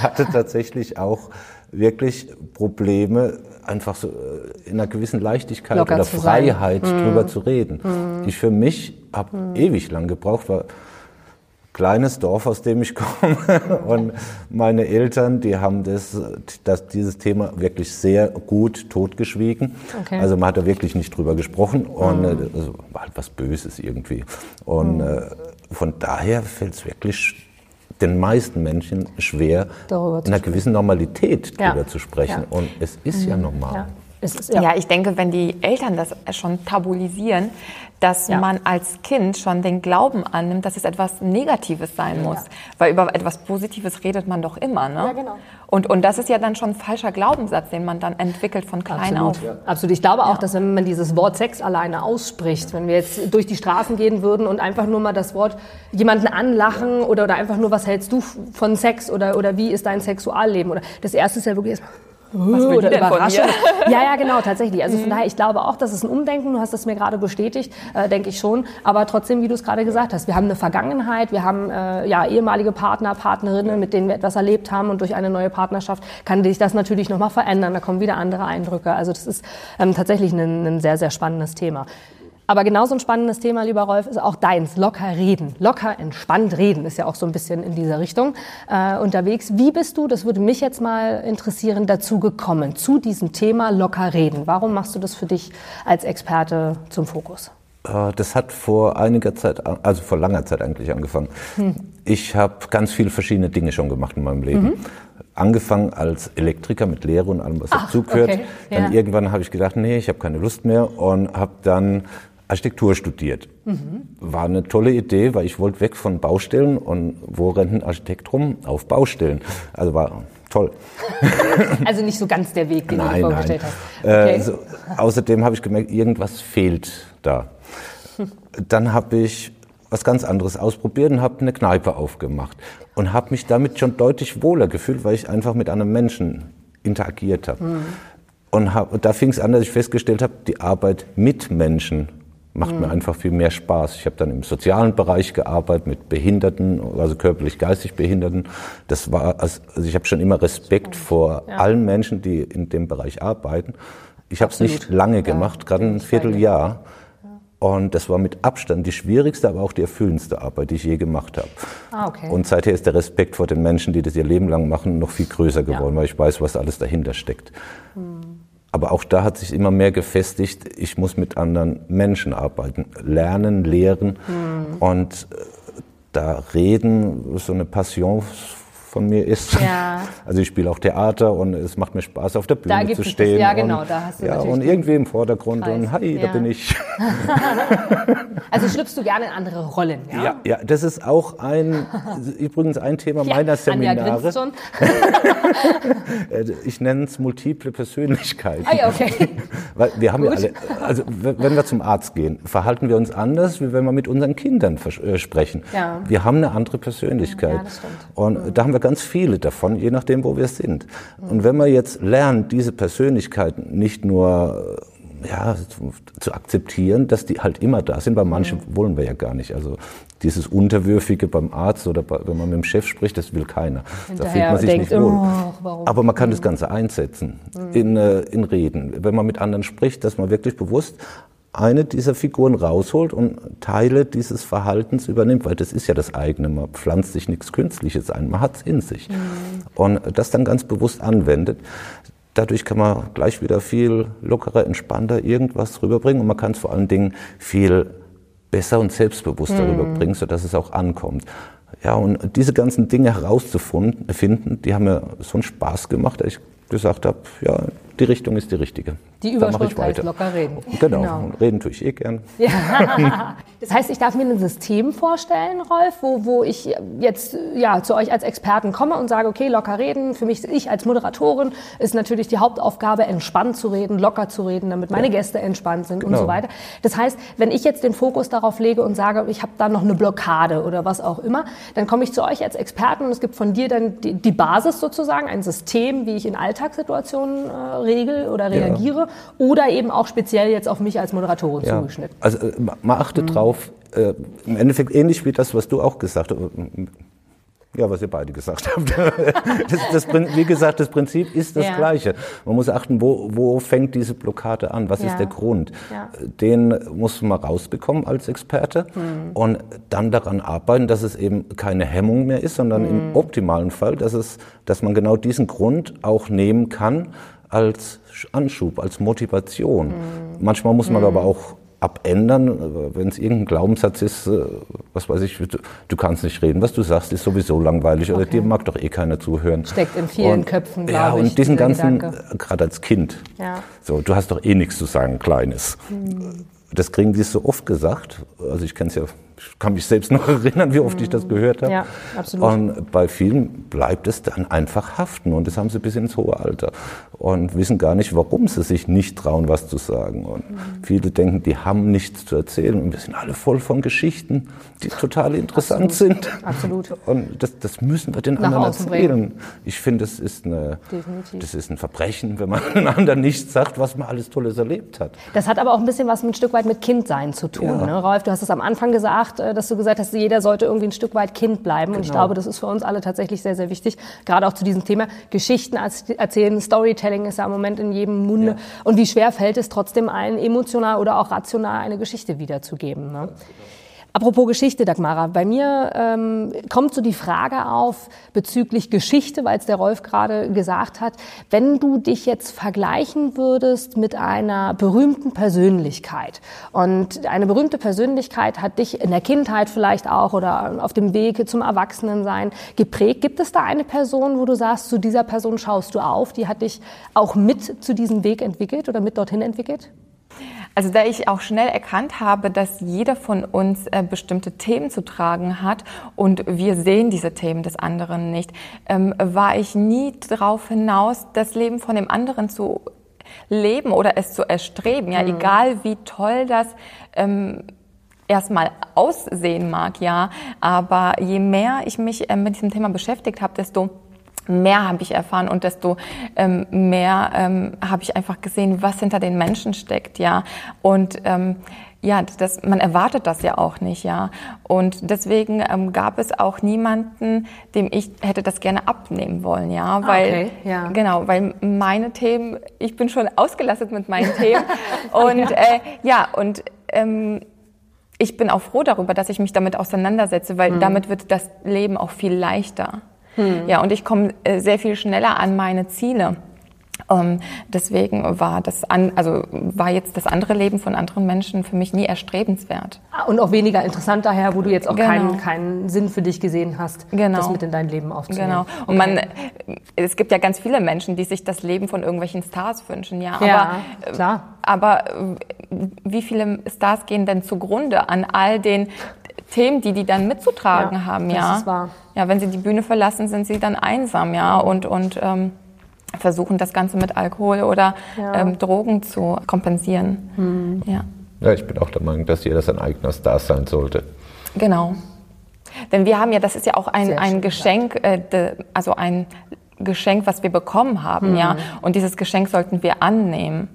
hatte tatsächlich auch wirklich Probleme, einfach so äh, in einer gewissen Leichtigkeit Locker oder zu sein. Freiheit drüber zu reden. Ich für mich habe ewig lang gebraucht, weil kleines Dorf, aus dem ich komme. Und meine Eltern, die haben das, das, dieses Thema wirklich sehr gut totgeschwiegen. Okay. Also man hat da wirklich nicht drüber gesprochen und äh, also war halt was Böses irgendwie. Und äh, von daher fällt es wirklich den meisten Menschen schwer, Darüber in einer gewissen Normalität Ja. drüber zu sprechen. Und es ist ja normal. Ja. Ist, Ja. ich denke, wenn die Eltern das schon tabuisieren, dass Ja. man als Kind schon den Glauben annimmt, dass es etwas Negatives sein muss. Weil über etwas Positives redet man doch immer. Ne? Ja, genau. Und, und das ist ja dann schon ein falscher Glaubenssatz, den man dann entwickelt von klein Absolut. auf. Absolut. Ich glaube auch, dass wenn man dieses Wort Sex alleine ausspricht, wenn wir jetzt durch die Straßen gehen würden und einfach nur mal das Wort jemanden anlachen oder, oder einfach nur, was hältst du von Sex oder, oder wie ist dein Sexualleben? Oder das erste ist ja wirklich erstmal. Was will oder mir? Ja, ja, genau, tatsächlich. Also von daher, ich glaube auch, dass es ein Umdenken, du hast das mir gerade bestätigt, äh, denke ich schon. Aber trotzdem, wie du es gerade gesagt hast, wir haben eine Vergangenheit, wir haben äh, ja, ehemalige Partner, Partnerinnen, mit denen wir etwas erlebt haben und durch eine neue Partnerschaft kann sich das natürlich nochmal verändern. Da kommen wieder andere Eindrücke. Also das ist ähm, tatsächlich ein, ein sehr, sehr spannendes Thema. Aber genauso ein spannendes Thema, lieber Rolf, ist auch deins. Locker reden. Locker, entspannt reden ist ja auch so ein bisschen in dieser Richtung äh, unterwegs. Wie bist du, das würde mich jetzt mal interessieren, dazu gekommen, zu diesem Thema locker reden? Warum machst du das für dich als Experte zum Fokus? Äh, Das hat vor einiger Zeit, also vor langer Zeit eigentlich angefangen. Ich habe ganz viele verschiedene Dinge schon gemacht in meinem Leben. Angefangen als Elektriker mit Lehre und allem, was Ach, dazugehört. okay, Dann ja. irgendwann habe ich gedacht, nee, ich habe keine Lust mehr und habe dann Architektur studiert. War eine tolle Idee, weil ich wollte weg von Baustellen und wo rennt ein Architekt rum? Auf Baustellen. Also war toll. Also nicht so ganz der Weg, den du dir Nein, vorgestellt nein. hast. Okay. Äh, so, außerdem habe ich gemerkt, irgendwas fehlt da. Dann habe ich was ganz anderes ausprobiert und habe eine Kneipe aufgemacht und habe mich damit schon deutlich wohler gefühlt, weil ich einfach mit einem Menschen interagiert habe. Hm. Und, hab, und da fing es an, dass ich festgestellt habe, die Arbeit mit Menschen macht Hm. mir einfach viel mehr Spaß. Ich habe dann im sozialen Bereich gearbeitet mit Behinderten, also körperlich, geistig Behinderten. Das war, also ich habe schon immer Respekt vor allen Menschen, die in dem Bereich arbeiten. Ich habe es nicht lange gemacht, gerade ein Vierteljahr. Und das war mit Abstand die schwierigste, aber auch die erfüllendste Arbeit, die ich je gemacht habe. Ah, okay. Und seither ist der Respekt vor den Menschen, die das ihr Leben lang machen, noch viel größer geworden, weil ich weiß, was alles dahinter steckt. Aber auch da hat sich immer mehr gefestigt, ich muss mit anderen Menschen arbeiten, lernen, lehren und äh, da reden so eine Passion von mir ist. Ja. Also ich spiele auch Theater und es macht mir Spaß, auf der Bühne gibt zu es das- stehen. ja, genau, und, da hast du ja, und irgendwie im Vordergrund und Kreis. hi, da Ja. bin ich. Also schlüpfst du gerne in andere Rollen, ja? Ja, ja, das ist auch ein, übrigens ein Thema Ja, meiner Seminare. schon. Äh, Ich nenne es multiple Persönlichkeiten. Ah ja, okay. Weil wir haben ja alle, also wenn wir zum Arzt gehen, verhalten wir uns anders, wie wenn wir mit unseren Kindern äh, sprechen. Ja. Wir haben eine andere Persönlichkeit. Ja, das stimmt. Und da haben wir ganz viele davon, je nachdem, wo wir sind. Und wenn wir jetzt lernen, diese Persönlichkeiten nicht nur äh, ja, zu, zu akzeptieren, dass die halt immer da sind, weil manche wollen wir ja gar nicht. Also dieses Unterwürfige beim Arzt oder bei, wenn man mit dem Chef spricht, das will keiner. Da fühlt Hinterher man sich denkt, nicht wohl. oh? Aber man kann das Ganze einsetzen in, äh, in Reden. Wenn man mit anderen spricht, dass man wirklich bewusst eine dieser Figuren rausholt und Teile dieses Verhaltens übernimmt, weil das ist ja das eigene. Man pflanzt sich nichts Künstliches ein, man hat es in sich. Mhm. Und das dann ganz bewusst anwendet. Dadurch kann man gleich wieder viel lockerer, entspannter irgendwas rüberbringen und man kann es vor allen Dingen viel besser und selbstbewusster mhm. rüberbringen, sodass es auch ankommt. Ja, und diese ganzen Dinge herauszufinden, die haben mir so einen Spaß gemacht, dass ich gesagt habe, ja, die Richtung ist die richtige. Die Überschrift heißt locker reden. Genau. genau. reden tue ich eh gern. Ja. Das heißt, ich darf mir ein System vorstellen, Rolf, wo, wo ich jetzt ja, zu euch als Experten komme und sage, okay, locker reden. Für mich, ich als Moderatorin, ist natürlich die Hauptaufgabe, entspannt zu reden, locker zu reden, damit meine ja. Gäste entspannt sind genau. und so weiter. Das heißt, wenn ich jetzt den Fokus darauf lege und sage, ich habe da noch eine Blockade oder was auch immer, dann komme ich zu euch als Experten und es gibt von dir dann die, die Basis sozusagen, ein System, wie ich in Alltagssituationen äh, regel oder reagiere. Ja oder eben auch speziell jetzt auf mich als Moderatorin ja. zugeschnitten. Also äh, man achtet mhm. drauf, äh, im Endeffekt ähnlich wie das, was du auch gesagt hast. Ja, was ihr beide gesagt habt. Das, das, wie gesagt, das Prinzip ist das ja. gleiche. Man muss achten, wo, wo fängt diese Blockade an? Was ja. ist der Grund? Ja. Den muss man rausbekommen als Experte mhm. und dann daran arbeiten, dass es eben keine Hemmung mehr ist, sondern mhm. im optimalen Fall, dass, es, dass man genau diesen Grund auch nehmen kann als Anschub, als Motivation. Mhm. Manchmal muss man mhm. aber auch abändern, wenn es irgendein Glaubenssatz ist, äh, was weiß ich, du, du, kannst nicht reden, was du sagst, ist sowieso langweilig okay. oder dir mag doch eh keiner zuhören. Steckt in vielen und, Köpfen, glaube ja, ich. Ja, und diesen ganzen, gerade als Kind, ja. so, du hast doch eh nichts zu sagen, Kleines. Mhm. Das kriegen die so oft gesagt, also ich kenne es ja ich kann mich selbst noch erinnern, wie oft ich das gehört habe. Ja, absolut. Und bei vielen bleibt es dann einfach haften und das haben sie bis ins hohe Alter und wissen gar nicht, warum sie sich nicht trauen, was zu sagen. Und mhm. viele denken, die haben nichts zu erzählen und wir sind alle voll von Geschichten, die total interessant absolut. sind. Absolut. Und das, das müssen wir den Nach anderen erzählen. Bringen. Ich finde, das ist, eine, das ist ein Verbrechen, wenn man den anderen nicht sagt, was man alles Tolles erlebt hat. Das hat aber auch ein bisschen was ein Stück weit mit Kindsein zu tun. Ja. Ne? Rolf, du hast es am Anfang gesagt, gemacht, äh, dass du gesagt hast, jeder sollte irgendwie ein Stück weit Kind bleiben. Genau. Und ich genau. glaube, das ist für uns alle tatsächlich sehr, sehr wichtig. Gerade auch zu diesem Thema Geschichten erzählen. Storytelling ist ja im Moment in jedem Munde. Ja. Und wie schwer fällt es trotzdem allen emotional oder auch rational eine Geschichte wiederzugeben. Ne? Apropos Geschichte, Dagmara, bei mir ähm, kommt so die Frage auf bezüglich Geschichte, weil es der Rolf gerade gesagt hat. Wenn du dich jetzt vergleichen würdest mit einer berühmten Persönlichkeit und eine berühmte Persönlichkeit hat dich in der Kindheit vielleicht auch oder auf dem Weg zum Erwachsenensein geprägt, gibt es da eine Person, wo du sagst, zu dieser Person schaust du auf, die hat dich auch mit zu diesem Weg entwickelt oder mit dorthin entwickelt? Also da ich auch schnell erkannt habe, dass jeder von uns äh, bestimmte Themen zu tragen hat und wir sehen diese Themen des anderen nicht, ähm, war ich nie darauf hinaus, das Leben von dem anderen zu leben oder es zu erstreben. Ja, mhm. egal wie toll das ähm, erstmal aussehen mag, ja. Aber je mehr ich mich äh, mit diesem Thema beschäftigt habe, desto mehr habe ich erfahren und desto ähm, mehr ähm, habe ich einfach gesehen, was hinter den Menschen steckt, ja. Und ähm, ja, das, man erwartet das ja auch nicht, ja. Und deswegen ähm, gab es auch niemanden, dem ich hätte das gerne abnehmen wollen, ja, ah, weil okay, ja. genau, weil meine Themen, ich bin schon ausgelastet mit meinen Themen und ja. Äh, ja und ähm, ich bin auch froh darüber, dass ich mich damit auseinandersetze, weil mhm. damit wird das Leben auch viel leichter. Hm. Ja, und ich komme äh, sehr viel schneller an meine Ziele. Ähm, deswegen war das an, also war jetzt das andere Leben von anderen Menschen für mich nie erstrebenswert. Ah, und auch weniger interessant daher, wo du jetzt auch genau. keinen, keinen Sinn für dich gesehen hast, genau. das mit in dein Leben aufzunehmen. Genau. Und okay. man, es gibt ja ganz viele Menschen, die sich das Leben von irgendwelchen Stars wünschen, ja. ja aber, klar. Aber wie viele Stars gehen denn zugrunde an all den Themen, die die dann mitzutragen ja, haben, ja. Das ist wahr. Ja, wenn sie die Bühne verlassen, sind sie dann einsam, ja, und, und ähm, versuchen das Ganze mit Alkohol oder ja. ähm, Drogen zu kompensieren. Mhm. Ja. ja, ich bin auch der Meinung, dass jeder sein eigener Star sein sollte. Genau. Denn wir haben ja, das ist ja auch ein, ein Geschenk, äh, de, also ein Geschenk, was wir bekommen haben, mhm. ja. Und dieses Geschenk sollten wir annehmen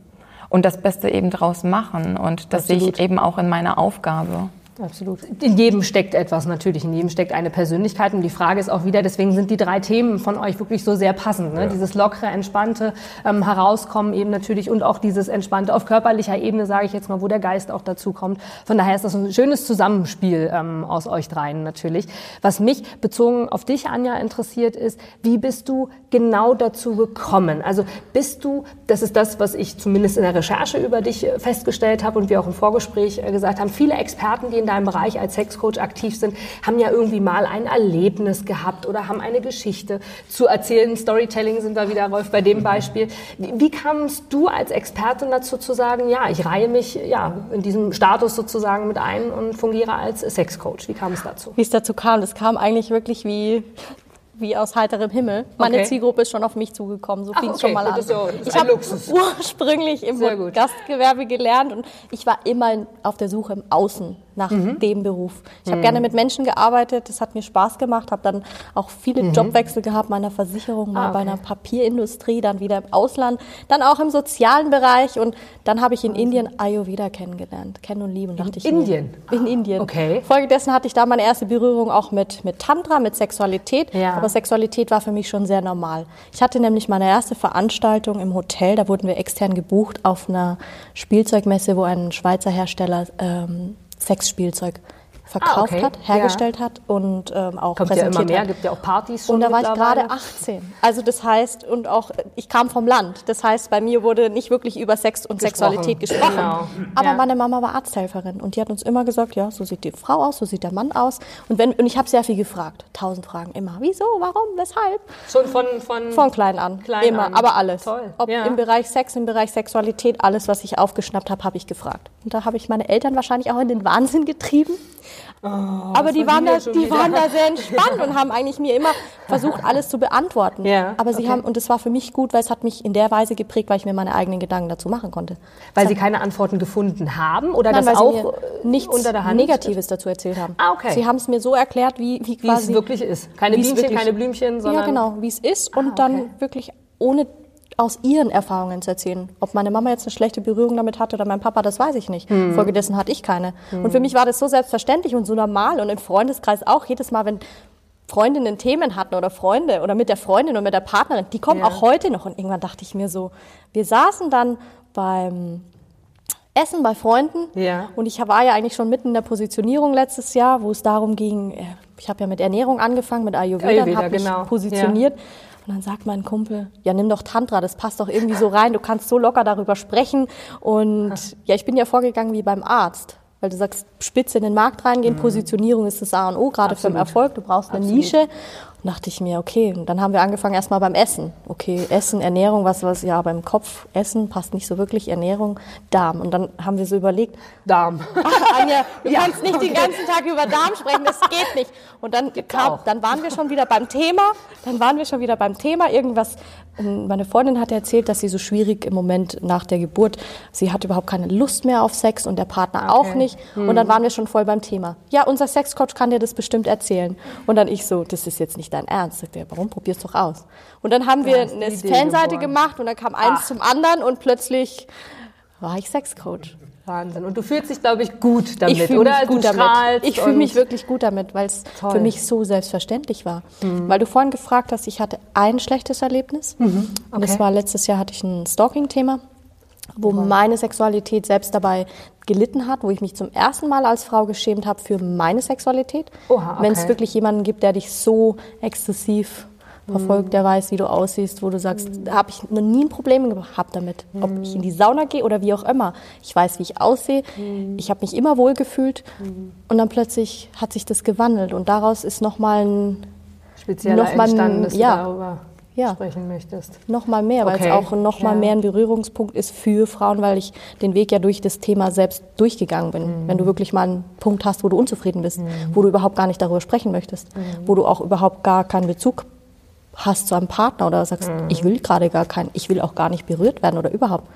und das Beste eben draus machen. Und das Absolut. sehe ich eben auch in meiner Aufgabe. Absolut. In jedem steckt etwas natürlich, in jedem steckt eine Persönlichkeit und die Frage ist auch wieder, deswegen sind die drei Themen von euch wirklich so sehr passend. Ne? Ja. Dieses lockere, entspannte ähm, Herauskommen eben natürlich und auch dieses entspannte auf körperlicher Ebene, sage ich jetzt mal, wo der Geist auch dazu kommt. Von daher ist das ein schönes Zusammenspiel ähm, aus euch dreien natürlich. Was mich bezogen auf dich, Anja, interessiert ist, wie bist du genau dazu gekommen? Also bist du, das ist das, was ich zumindest in der Recherche über dich äh, festgestellt habe und wir auch im Vorgespräch äh, gesagt haben, viele Experten, die in deinem Bereich als Sexcoach aktiv sind, haben ja irgendwie mal ein Erlebnis gehabt oder haben eine Geschichte zu erzählen. Storytelling sind wir wieder, Rolf, bei dem Beispiel. Wie, kamst du als Expertin dazu zu sagen, ja, ich reihe mich ja, in diesem Status sozusagen mit ein und fungiere als Sexcoach? Wie kam es dazu? Wie es dazu kam, das kam eigentlich wirklich wie wie aus heiterem Himmel. Meine okay. Zielgruppe ist schon auf mich zugekommen, so fing es okay. schon mal an. Ja, ich habe ursprünglich im mhm. Gastgewerbe gelernt und ich war immer auf der Suche im Außen nach mhm. dem Beruf. Ich habe mhm. gerne mit Menschen gearbeitet, das hat mir Spaß gemacht, habe dann auch viele mhm. Jobwechsel gehabt, meiner Versicherung, mal ah, okay. bei einer Papierindustrie, dann wieder im Ausland, dann auch im sozialen Bereich und dann habe ich in Indien Ayurveda kennengelernt, kennen und lieben. Dachte in ich Indien? Mir, in Indien. Okay. Folgedessen hatte ich da meine erste Berührung auch mit, mit Tantra, mit Sexualität, ja. aber Sexualität war für mich schon sehr normal. Ich hatte nämlich meine erste Veranstaltung im Hotel, da wurden wir extern gebucht auf einer Spielzeugmesse, wo ein Schweizer Hersteller ähm, Sexspielzeug verkauft ah, okay. hat, hergestellt ja. hat und ähm, auch Kommt präsentiert ja immer mehr, hat. gibt ja auch Partys schon Und da war ich gerade 18. Also das heißt, und auch, ich kam vom Land. Das heißt, bei mir wurde nicht wirklich über Sex und gesprochen. Sexualität gesprochen. Genau. Aber ja. meine Mama war Arzthelferin und die hat uns immer gesagt, ja, so sieht die Frau aus, so sieht der Mann aus. Und, wenn, und ich habe sehr viel gefragt, tausend Fragen immer. Wieso, warum, weshalb? Schon von... Von, von klein an, klein immer, an. aber alles. Toll. Ob ja. im Bereich Sex, im Bereich Sexualität, alles, was ich aufgeschnappt habe, habe ich gefragt. Und da habe ich meine Eltern wahrscheinlich auch in den Wahnsinn getrieben. Oh, aber die waren, da, die waren da sehr entspannt und haben eigentlich mir immer versucht, alles zu beantworten. Ja, aber sie okay. haben, und das war für mich gut, weil es hat mich in der Weise geprägt, weil ich mir meine eigenen Gedanken dazu machen konnte. Weil sie keine Antworten gefunden haben oder Nein, das auch nichts unter der Hand Negatives dazu erzählt haben. Ah, okay. Sie haben es mir so erklärt, wie, wie quasi. Wie es wirklich ist. Keine Bienchen, keine Blümchen, sondern. Ja, genau, wie es ist und ah, okay. dann wirklich ohne aus ihren Erfahrungen zu erzählen. Ob meine Mama jetzt eine schlechte Berührung damit hatte oder mein Papa, das weiß ich nicht. Hm. Folgedessen hatte ich keine. Hm. Und für mich war das so selbstverständlich und so normal und im Freundeskreis auch. Jedes Mal, wenn Freundinnen Themen hatten oder Freunde oder mit der Freundin oder mit der Partnerin, die kommen ja. auch heute noch. Und irgendwann dachte ich mir so, wir saßen dann beim Essen bei Freunden. Ja. Und ich war ja eigentlich schon mitten in der Positionierung letztes Jahr, wo es darum ging, äh, ich habe ja mit Ernährung angefangen, mit Ayurveda, Ayurveda habe mich genau. positioniert. Ja. Und dann sagt mein Kumpel, ja, nimm doch Tantra, das passt doch irgendwie so rein, du kannst so locker darüber sprechen. Und ja, ich bin ja vorgegangen wie beim Arzt. Weil du sagst, spitze in den Markt reingehen, mhm. Positionierung ist das A und O, gerade für den Erfolg. Du brauchst eine Absolut. Nische dachte ich mir, okay, und dann haben wir angefangen erstmal beim Essen. Okay, Essen, Ernährung, was was ja beim Kopf Essen passt nicht so wirklich Ernährung, Darm und dann haben wir so überlegt, Darm. Anja, du ja, kannst nicht okay. den ganzen Tag über Darm sprechen, das geht nicht. Und dann kam, dann waren wir schon wieder beim Thema, dann waren wir schon wieder beim Thema irgendwas und meine Freundin hat erzählt, dass sie so schwierig im Moment nach der Geburt, sie hat überhaupt keine Lust mehr auf Sex und der Partner okay. auch nicht. Hm. Und dann waren wir schon voll beim Thema. Ja, unser Sexcoach kann dir das bestimmt erzählen. Und dann ich so, das ist jetzt nicht dein Ernst. Sagt er, warum? Probier's doch aus. Und dann haben wir eine Fanseite gemacht und dann kam eins Ach. zum anderen und plötzlich war ich Sexcoach. Wahnsinn. Und du fühlst dich, glaube ich, gut damit, ich oder? Mich gut du damit. Ich fühle mich wirklich gut damit, weil es für mich so selbstverständlich war. Mhm. Weil du vorhin gefragt hast, ich hatte ein schlechtes Erlebnis. Mhm. Okay. Und das war letztes Jahr hatte ich ein Stalking-Thema, wo wow. meine Sexualität selbst dabei gelitten hat, wo ich mich zum ersten Mal als Frau geschämt habe für meine Sexualität. Okay. Wenn es wirklich jemanden gibt, der dich so exzessiv verfolgt, der weiß, wie du aussiehst, wo du sagst, da habe ich noch nie ein Problem gehabt damit. Ob ich in die Sauna gehe oder wie auch immer. Ich weiß, wie ich aussehe. Ich habe mich immer wohl gefühlt. Und dann plötzlich hat sich das gewandelt. Und daraus ist nochmal ein... Spezieller noch mal dass ja, darüber ja, sprechen möchtest. Nochmal mehr, weil okay. es auch nochmal ja. mehr ein Berührungspunkt ist für Frauen, weil ich den Weg ja durch das Thema selbst durchgegangen bin. Mhm. Wenn du wirklich mal einen Punkt hast, wo du unzufrieden bist, mhm. wo du überhaupt gar nicht darüber sprechen möchtest, mhm. wo du auch überhaupt gar keinen Bezug hast zu einem Partner oder sagst, mhm. ich will gerade gar keinen, ich will auch gar nicht berührt werden oder überhaupt.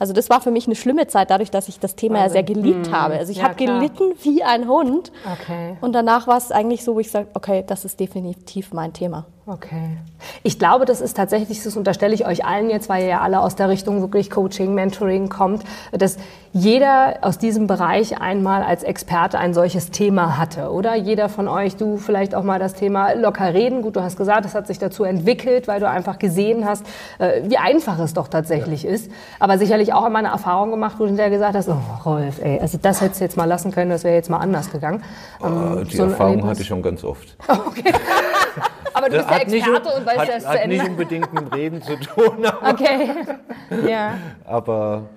Also das war für mich eine schlimme Zeit, dadurch, dass ich das Thema ja sehr geliebt mhm. habe. Also ich ja, habe gelitten wie ein Hund. Okay. Und danach war es eigentlich so, wo ich sage, okay, das ist definitiv mein Thema. Okay. Ich glaube, das ist tatsächlich, das unterstelle ich euch allen jetzt, weil ihr ja alle aus der Richtung wirklich Coaching, Mentoring kommt, dass jeder aus diesem Bereich einmal als Experte ein solches Thema hatte, oder? Jeder von euch, du vielleicht auch mal das Thema locker reden. Gut, du hast gesagt, es hat sich dazu entwickelt, weil du einfach gesehen hast, äh, wie einfach es doch tatsächlich ja. ist. Aber sicherlich auch einmal eine Erfahrung gemacht, wo du hinterher gesagt hast, oh Rolf, ey, also das hättest du jetzt mal lassen können, das wäre jetzt mal anders gegangen. Ähm, die so Erfahrung hatte ich schon ganz oft. Okay. Aber du bist der Experte und weißt hat, das zu Ende. Hat nicht unbedingt mit Reden zu tun. Aber, okay. ja. Aber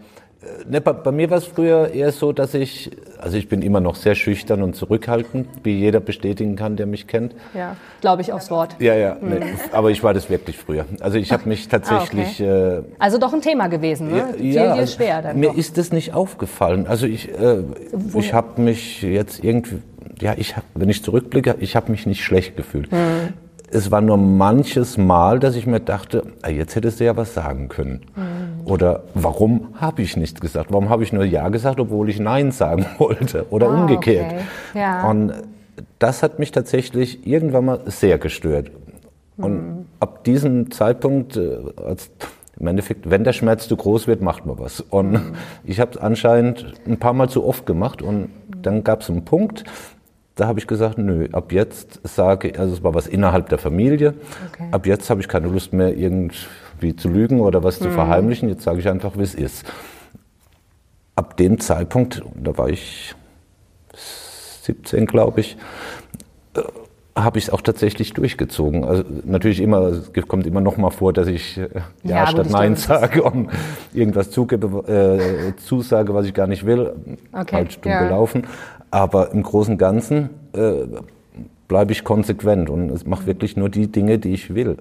äh, ne, bei, bei, mir war es früher eher so, dass ich, also ich bin immer noch sehr schüchtern und zurückhaltend, wie jeder bestätigen kann, der mich kennt. Ja, glaube ich aufs Wort. Ja, ja, ne, aber ich war das wirklich früher. Also ich habe mich tatsächlich... Ah, okay. äh, also doch ein Thema gewesen, ne? Ja, ja, dir schwer dann Mir doch. ist das nicht aufgefallen. Also ich, äh, ich habe mich jetzt irgendwie, ja, ich hab, wenn ich zurückblicke, ich habe mich nicht schlecht gefühlt. Hm es war nur manches Mal, dass ich mir dachte, ah, jetzt hättest du ja was sagen können. Mhm. Oder warum habe ich nichts gesagt? Warum habe ich nur Ja gesagt, obwohl ich Nein sagen wollte? Oder ah, umgekehrt. Okay. Ja. Und das hat mich tatsächlich irgendwann mal sehr gestört. Und mhm. ab diesem Zeitpunkt, äh, als im Endeffekt, wenn der Schmerz zu groß wird, macht man was. Und mhm. ich habe es anscheinend ein paar Mal zu oft gemacht. Und dann gab es einen Punkt, da habe ich gesagt, nö, ab jetzt sage, also es war was innerhalb der Familie, okay. ab jetzt habe ich keine Lust mehr irgendwie zu lügen oder was mhm. zu verheimlichen, jetzt sage ich einfach, wie es ist. Ab dem Zeitpunkt, da war ich 17, glaube ich, äh, habe ich es auch tatsächlich durchgezogen. Also natürlich immer, es kommt immer noch mal vor, dass ich äh, ja, ja statt Nein sage und irgendwas zugebe, äh, zusage, was ich gar nicht will. Okay. Halt stumm ja. gelaufen. Aber im Großen und Ganzen äh, bleibe ich konsequent und mache wirklich nur die Dinge, die ich will.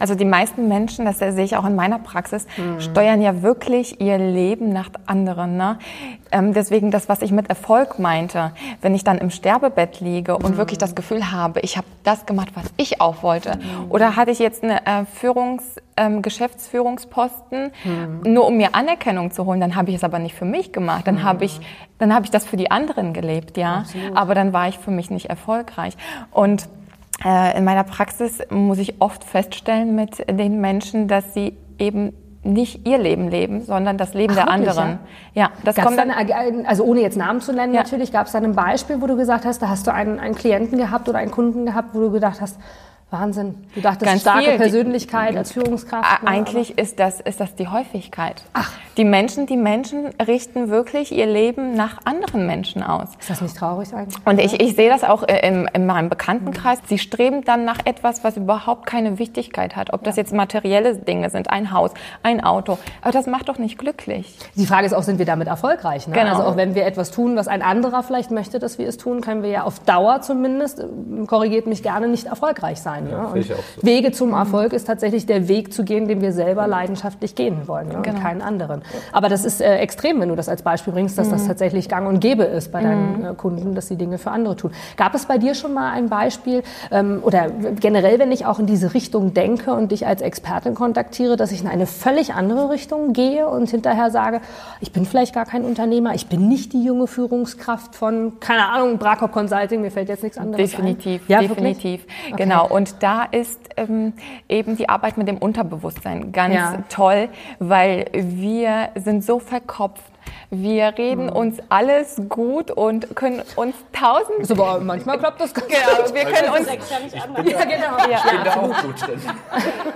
Also die meisten Menschen, das sehe ich auch in meiner Praxis, mhm. steuern ja wirklich ihr Leben nach anderen. Ne? Ähm, deswegen das, was ich mit Erfolg meinte, wenn ich dann im Sterbebett liege und mhm. wirklich das Gefühl habe, ich habe das gemacht, was ich auch wollte. Mhm. Oder hatte ich jetzt eine äh, Führungs, ähm, Geschäftsführungsposten, mhm. nur um mir Anerkennung zu holen, dann habe ich es aber nicht für mich gemacht. Dann habe ich, dann habe ich das für die anderen gelebt, ja. Absolut. Aber dann war ich für mich nicht erfolgreich. Und in meiner Praxis muss ich oft feststellen mit den Menschen, dass sie eben nicht ihr Leben leben, sondern das Leben Ach, der wirklich, anderen. Ja, ja das gab's kommt dann, also ohne jetzt Namen zu nennen, ja. natürlich gab es dann ein Beispiel, wo du gesagt hast, da hast du einen, einen Klienten gehabt oder einen Kunden gehabt, wo du gedacht hast, Wahnsinn. Du dachtest Ganz starke viel. Persönlichkeit als Führungskraft. Eigentlich ist das, ist das die Häufigkeit. Ach. Die Menschen, die Menschen richten wirklich ihr Leben nach anderen Menschen aus. Ist das nicht traurig eigentlich? Und ich, ich sehe das auch in, in meinem Bekanntenkreis. Sie streben dann nach etwas, was überhaupt keine Wichtigkeit hat. Ob das jetzt materielle Dinge sind, ein Haus, ein Auto. Aber das macht doch nicht glücklich. Die Frage ist auch, sind wir damit erfolgreich? Ne? Genau. Also auch wenn wir etwas tun, was ein anderer vielleicht möchte, dass wir es tun, können wir ja auf Dauer zumindest, korrigiert mich gerne, nicht erfolgreich sein sein. Ja, ja. So. Wege zum Erfolg ist tatsächlich der Weg zu gehen, den wir selber leidenschaftlich gehen wollen ne? genau. und keinen anderen. Aber das ist äh, extrem, wenn du das als Beispiel bringst, dass mhm. das tatsächlich gang und gäbe ist bei deinen mhm. äh, Kunden, dass sie Dinge für andere tun. Gab es bei dir schon mal ein Beispiel ähm, oder generell, wenn ich auch in diese Richtung denke und dich als Expertin kontaktiere, dass ich in eine völlig andere Richtung gehe und hinterher sage, ich bin vielleicht gar kein Unternehmer, ich bin nicht die junge Führungskraft von, keine Ahnung, Brakop Consulting, mir fällt jetzt nichts anderes definitiv, ein. Ja, definitiv, okay. genau. Und da ist ähm, eben die Arbeit mit dem Unterbewusstsein ganz ja. toll, weil wir sind so verkopft wir reden mhm. uns alles gut und können uns tausend. So, aber manchmal klappt das ganz genau, wir können uns. Ja, genau. Ja, ja. auch gut drin.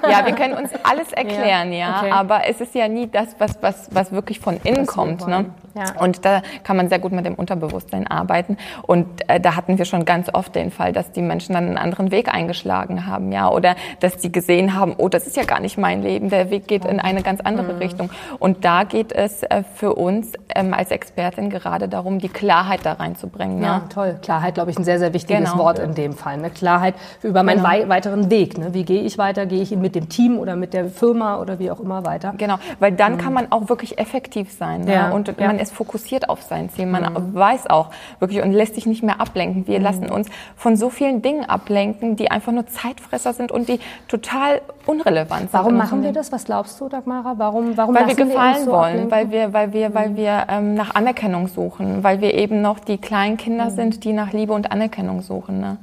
ja, wir können uns alles erklären, ja. ja okay. Aber es ist ja nie das, was, was, was wirklich von innen das kommt. Ne? Ja. Und da kann man sehr gut mit dem Unterbewusstsein arbeiten. Und äh, da hatten wir schon ganz oft den Fall, dass die Menschen dann einen anderen Weg eingeschlagen haben, ja, oder dass sie gesehen haben, oh, das ist ja gar nicht mein Leben, der Weg geht in eine ganz andere mhm. Richtung. Und da geht es äh, für uns ähm, als Expertin gerade darum, die Klarheit da reinzubringen. Ja, ja toll. Klarheit, glaube ich, ein sehr, sehr wichtiges genau. Wort in dem Fall. Ne? Klarheit über meinen genau. wei weiteren Weg. Ne? Wie gehe ich weiter? Gehe ich ihn mit dem Team oder mit der Firma oder wie auch immer weiter? Genau, weil dann mhm. kann man auch wirklich effektiv sein. Ne? Ja. Und ja. man ist fokussiert auf sein Ziel. Man mhm. weiß auch wirklich und lässt sich nicht mehr ablenken. Wir mhm. lassen uns von so vielen Dingen ablenken, die einfach nur Zeitfresser sind und die total unrelevant sind. Warum machen wir das? Was glaubst du, Dagmara? Warum, warum weil wir gefallen wir so wollen, ablenken? weil wir, weil wir, weil wir ähm, nach Anerkennung suchen, weil wir eben noch die kleinen Kinder mhm. sind, die nach Liebe und Anerkennung suchen. Ne?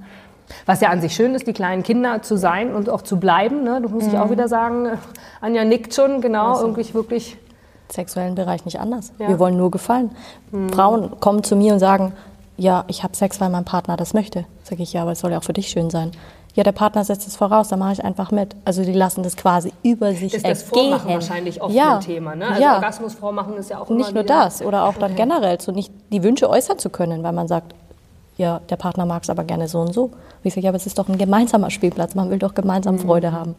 Was ja an sich schön ist, die kleinen Kinder zu sein und auch zu bleiben. Ne? Du musst mhm. ich auch wieder sagen, Anja nickt schon, genau, also. irgendwie wirklich. Sexuellen Bereich nicht anders. Ja. Wir wollen nur gefallen. Mhm. Frauen kommen zu mir und sagen, ja, ich habe Sex, weil mein Partner das möchte. Sage ich, ja, aber es soll ja auch für dich schön sein. Ja, der Partner setzt es voraus, dann mache ich einfach mit. Also die lassen das quasi über sich ist das ergehen. Vormachen wahrscheinlich oft ja. ein Thema, ne? Also ja. Orgasmus vormachen ist ja auch immer Nicht nur das, oder auch dann okay. generell, so nicht die Wünsche äußern zu können, weil man sagt, ja, der Partner mag es aber gerne so und so. Und ich sage, ja, aber es ist doch ein gemeinsamer Spielplatz, man will doch gemeinsam Freude haben.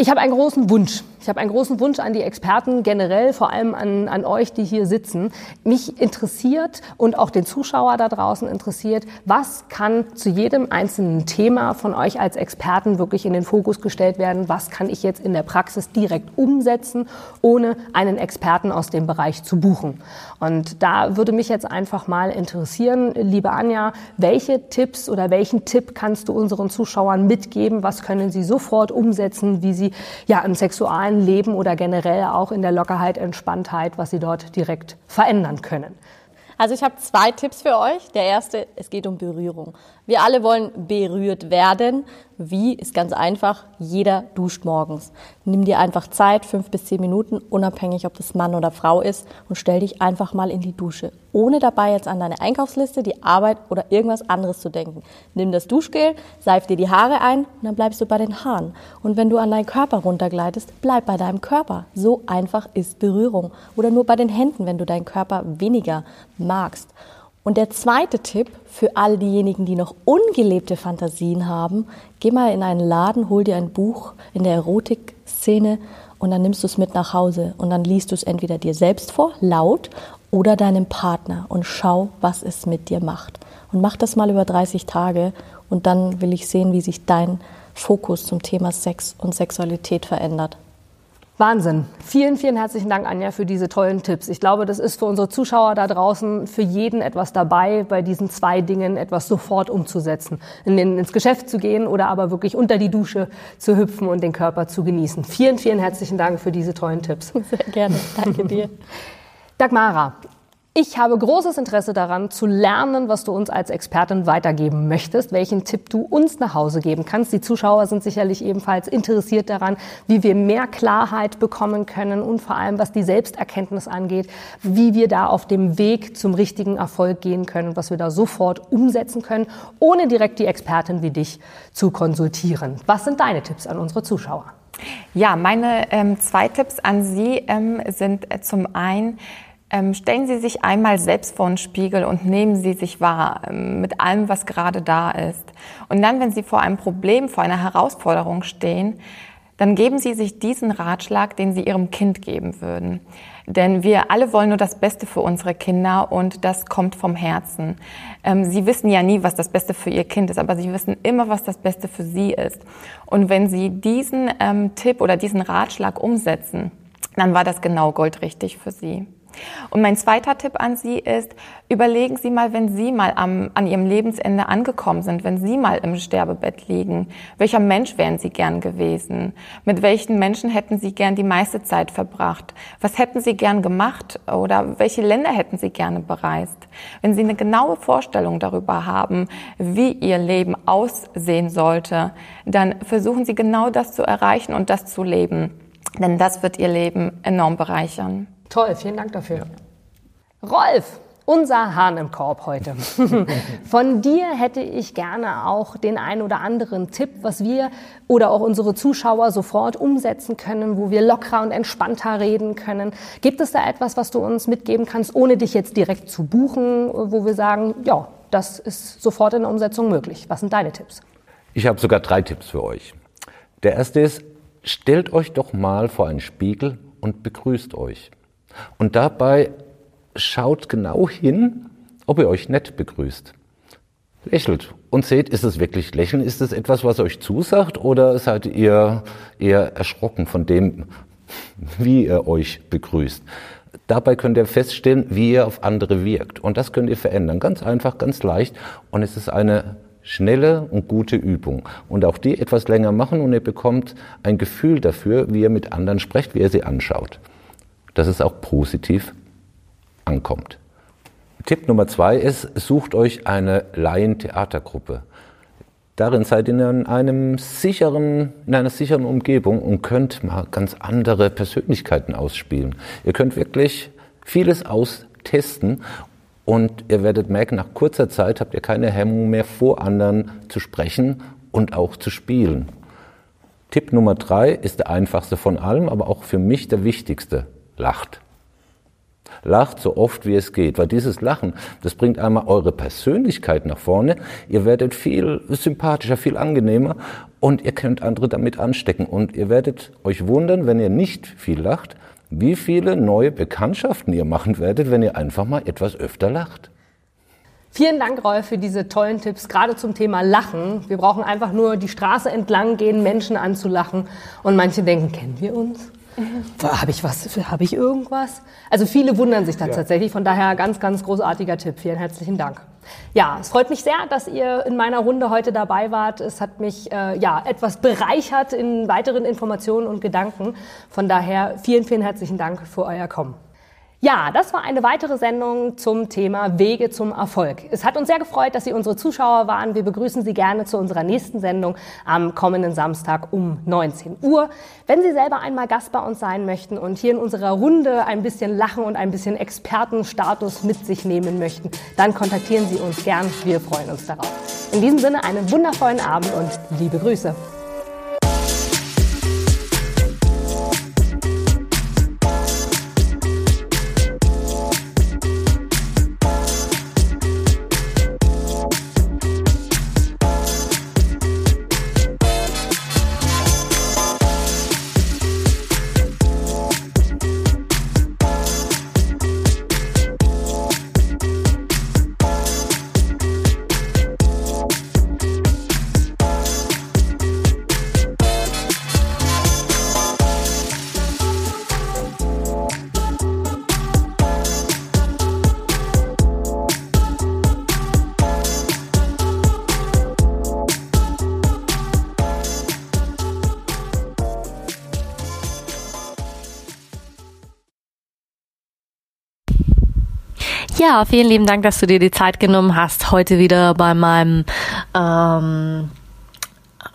Ich habe einen großen Wunsch. Ich habe einen großen Wunsch an die Experten generell, vor allem an, an euch, die hier sitzen. Mich interessiert und auch den Zuschauer da draußen interessiert, was kann zu jedem einzelnen Thema von euch als Experten wirklich in den Fokus gestellt werden? Was kann ich jetzt in der Praxis direkt umsetzen, ohne einen Experten aus dem Bereich zu buchen? Und da würde mich jetzt einfach mal interessieren, liebe Anja, welche Tipps oder welchen Tipp kannst du unseren Zuschauern mitgeben? Was können sie sofort umsetzen, wie sie ja im sexualen Leben oder generell auch in der Lockerheit, Entspanntheit, was sie dort direkt verändern können. Also ich habe zwei Tipps für euch. Der erste, es geht um Berührung. Wir alle wollen berührt werden. Wie ist ganz einfach. Jeder duscht morgens. Nimm dir einfach Zeit, fünf bis zehn Minuten, unabhängig, ob das Mann oder Frau ist, und stell dich einfach mal in die Dusche. Ohne dabei jetzt an deine Einkaufsliste, die Arbeit oder irgendwas anderes zu denken. Nimm das Duschgel, seif dir die Haare ein und dann bleibst du bei den Haaren. Und wenn du an deinen Körper runtergleitest, bleib bei deinem Körper. So einfach ist Berührung. Oder nur bei den Händen, wenn du deinen Körper weniger magst. Und der zweite Tipp für all diejenigen, die noch ungelebte Fantasien haben, geh mal in einen Laden, hol dir ein Buch in der Erotikszene und dann nimmst du es mit nach Hause und dann liest du es entweder dir selbst vor, laut, oder deinem Partner und schau, was es mit dir macht. Und mach das mal über 30 Tage und dann will ich sehen, wie sich dein Fokus zum Thema Sex und Sexualität verändert. Wahnsinn. Vielen, vielen herzlichen Dank, Anja, für diese tollen Tipps. Ich glaube, das ist für unsere Zuschauer da draußen für jeden etwas dabei, bei diesen zwei Dingen etwas sofort umzusetzen. In den, ins Geschäft zu gehen oder aber wirklich unter die Dusche zu hüpfen und den Körper zu genießen. Vielen, vielen herzlichen Dank für diese tollen Tipps. Sehr gerne. Danke dir. Dagmara, ich habe großes Interesse daran, zu lernen, was du uns als Expertin weitergeben möchtest, welchen Tipp du uns nach Hause geben kannst. Die Zuschauer sind sicherlich ebenfalls interessiert daran, wie wir mehr Klarheit bekommen können und vor allem, was die Selbsterkenntnis angeht, wie wir da auf dem Weg zum richtigen Erfolg gehen können, was wir da sofort umsetzen können, ohne direkt die Expertin wie dich zu konsultieren. Was sind deine Tipps an unsere Zuschauer? Ja, meine ähm, zwei Tipps an Sie ähm, sind äh, zum einen, ähm, stellen Sie sich einmal selbst vor den Spiegel und nehmen Sie sich wahr ähm, mit allem, was gerade da ist. Und dann, wenn Sie vor einem Problem, vor einer Herausforderung stehen, dann geben Sie sich diesen Ratschlag, den Sie Ihrem Kind geben würden. Denn wir alle wollen nur das Beste für unsere Kinder und das kommt vom Herzen. Ähm, sie wissen ja nie, was das Beste für ihr Kind ist, aber sie wissen immer, was das Beste für sie ist. Und wenn Sie diesen ähm, Tipp oder diesen Ratschlag umsetzen, dann war das genau goldrichtig für Sie. Und mein zweiter Tipp an Sie ist, überlegen Sie mal, wenn Sie mal am, an Ihrem Lebensende angekommen sind, wenn Sie mal im Sterbebett liegen, welcher Mensch wären Sie gern gewesen? Mit welchen Menschen hätten Sie gern die meiste Zeit verbracht? Was hätten Sie gern gemacht oder welche Länder hätten Sie gerne bereist? Wenn Sie eine genaue Vorstellung darüber haben, wie Ihr Leben aussehen sollte, dann versuchen Sie genau das zu erreichen und das zu leben. Denn das wird Ihr Leben enorm bereichern. Toll, vielen Dank dafür. Ja. Rolf, unser Hahn im Korb heute. Von dir hätte ich gerne auch den ein oder anderen Tipp, was wir oder auch unsere Zuschauer sofort umsetzen können, wo wir lockerer und entspannter reden können. Gibt es da etwas, was du uns mitgeben kannst, ohne dich jetzt direkt zu buchen, wo wir sagen, ja, das ist sofort in der Umsetzung möglich? Was sind deine Tipps? Ich habe sogar drei Tipps für euch. Der erste ist, stellt euch doch mal vor einen Spiegel und begrüßt euch. Und dabei schaut genau hin, ob ihr euch nett begrüßt. Lächelt und seht, ist es wirklich Lächeln? Ist es etwas, was euch zusagt oder seid ihr eher erschrocken von dem, wie ihr euch begrüßt? Dabei könnt ihr feststellen, wie ihr auf andere wirkt. Und das könnt ihr verändern. Ganz einfach, ganz leicht. Und es ist eine schnelle und gute Übung. Und auch die etwas länger machen und ihr bekommt ein Gefühl dafür, wie ihr mit anderen sprecht, wie ihr sie anschaut dass es auch positiv ankommt. Tipp Nummer zwei ist, sucht euch eine Laientheatergruppe. Darin seid ihr in einem sicheren, in einer sicheren Umgebung und könnt mal ganz andere Persönlichkeiten ausspielen. Ihr könnt wirklich vieles austesten und ihr werdet merken, nach kurzer Zeit habt ihr keine Hemmung mehr vor anderen zu sprechen und auch zu spielen. Tipp Nummer drei ist der einfachste von allem, aber auch für mich der wichtigste. Lacht. Lacht so oft wie es geht, weil dieses Lachen, das bringt einmal eure Persönlichkeit nach vorne. Ihr werdet viel sympathischer, viel angenehmer und ihr könnt andere damit anstecken. Und ihr werdet euch wundern, wenn ihr nicht viel lacht, wie viele neue Bekanntschaften ihr machen werdet, wenn ihr einfach mal etwas öfter lacht. Vielen Dank, Rolf, für diese tollen Tipps, gerade zum Thema Lachen. Wir brauchen einfach nur die Straße entlang gehen, Menschen anzulachen. Und manche denken, kennen wir uns? Habe ich was? Habe ich irgendwas? Also viele wundern sich da ja. tatsächlich. Von daher ganz, ganz großartiger Tipp. Vielen herzlichen Dank. Ja, es freut mich sehr, dass ihr in meiner Runde heute dabei wart. Es hat mich äh, ja etwas bereichert in weiteren Informationen und Gedanken. Von daher vielen, vielen herzlichen Dank für euer Kommen. Ja, das war eine weitere Sendung zum Thema Wege zum Erfolg. Es hat uns sehr gefreut, dass Sie unsere Zuschauer waren. Wir begrüßen Sie gerne zu unserer nächsten Sendung am kommenden Samstag um 19 Uhr. Wenn Sie selber einmal Gast bei uns sein möchten und hier in unserer Runde ein bisschen lachen und ein bisschen Expertenstatus mit sich nehmen möchten, dann kontaktieren Sie uns gern. Wir freuen uns darauf. In diesem Sinne einen wundervollen Abend und liebe Grüße. Ja, vielen lieben Dank, dass du dir die Zeit genommen hast, heute wieder bei meinem ähm,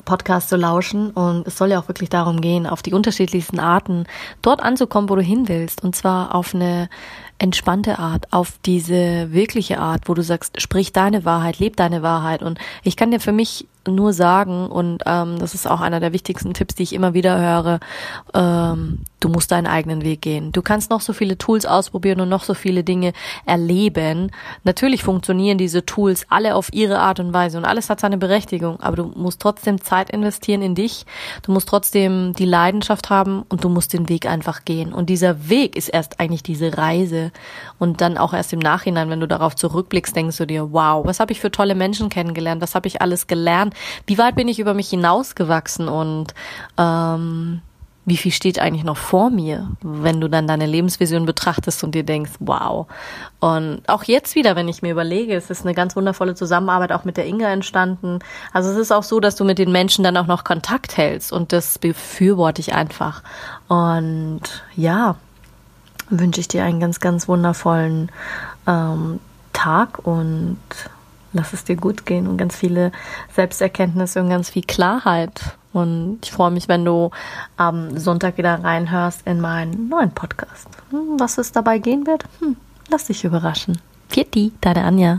Podcast zu lauschen. Und es soll ja auch wirklich darum gehen, auf die unterschiedlichsten Arten dort anzukommen, wo du hin willst. Und zwar auf eine entspannte Art, auf diese wirkliche Art, wo du sagst, sprich deine Wahrheit, leb deine Wahrheit. Und ich kann dir für mich nur sagen, und ähm, das ist auch einer der wichtigsten Tipps, die ich immer wieder höre, ähm, du musst deinen eigenen Weg gehen. Du kannst noch so viele Tools ausprobieren und noch so viele Dinge erleben. Natürlich funktionieren diese Tools alle auf ihre Art und Weise und alles hat seine Berechtigung, aber du musst trotzdem Zeit investieren in dich, du musst trotzdem die Leidenschaft haben und du musst den Weg einfach gehen. Und dieser Weg ist erst eigentlich diese Reise. Und dann auch erst im Nachhinein, wenn du darauf zurückblickst, denkst du dir, wow, was habe ich für tolle Menschen kennengelernt, was habe ich alles gelernt, wie weit bin ich über mich hinausgewachsen und ähm, wie viel steht eigentlich noch vor mir, wenn du dann deine Lebensvision betrachtest und dir denkst, wow. Und auch jetzt wieder, wenn ich mir überlege, es ist eine ganz wundervolle Zusammenarbeit auch mit der Inga entstanden. Also es ist auch so, dass du mit den Menschen dann auch noch Kontakt hältst und das befürworte ich einfach. Und ja, wünsche ich dir einen ganz, ganz wundervollen ähm, Tag und lass es dir gut gehen und ganz viele Selbsterkenntnisse und ganz viel Klarheit. Und ich freue mich, wenn du am Sonntag wieder reinhörst in meinen neuen Podcast. Hm, was es dabei gehen wird? Hm, lass dich überraschen. Vierti, deine Anja.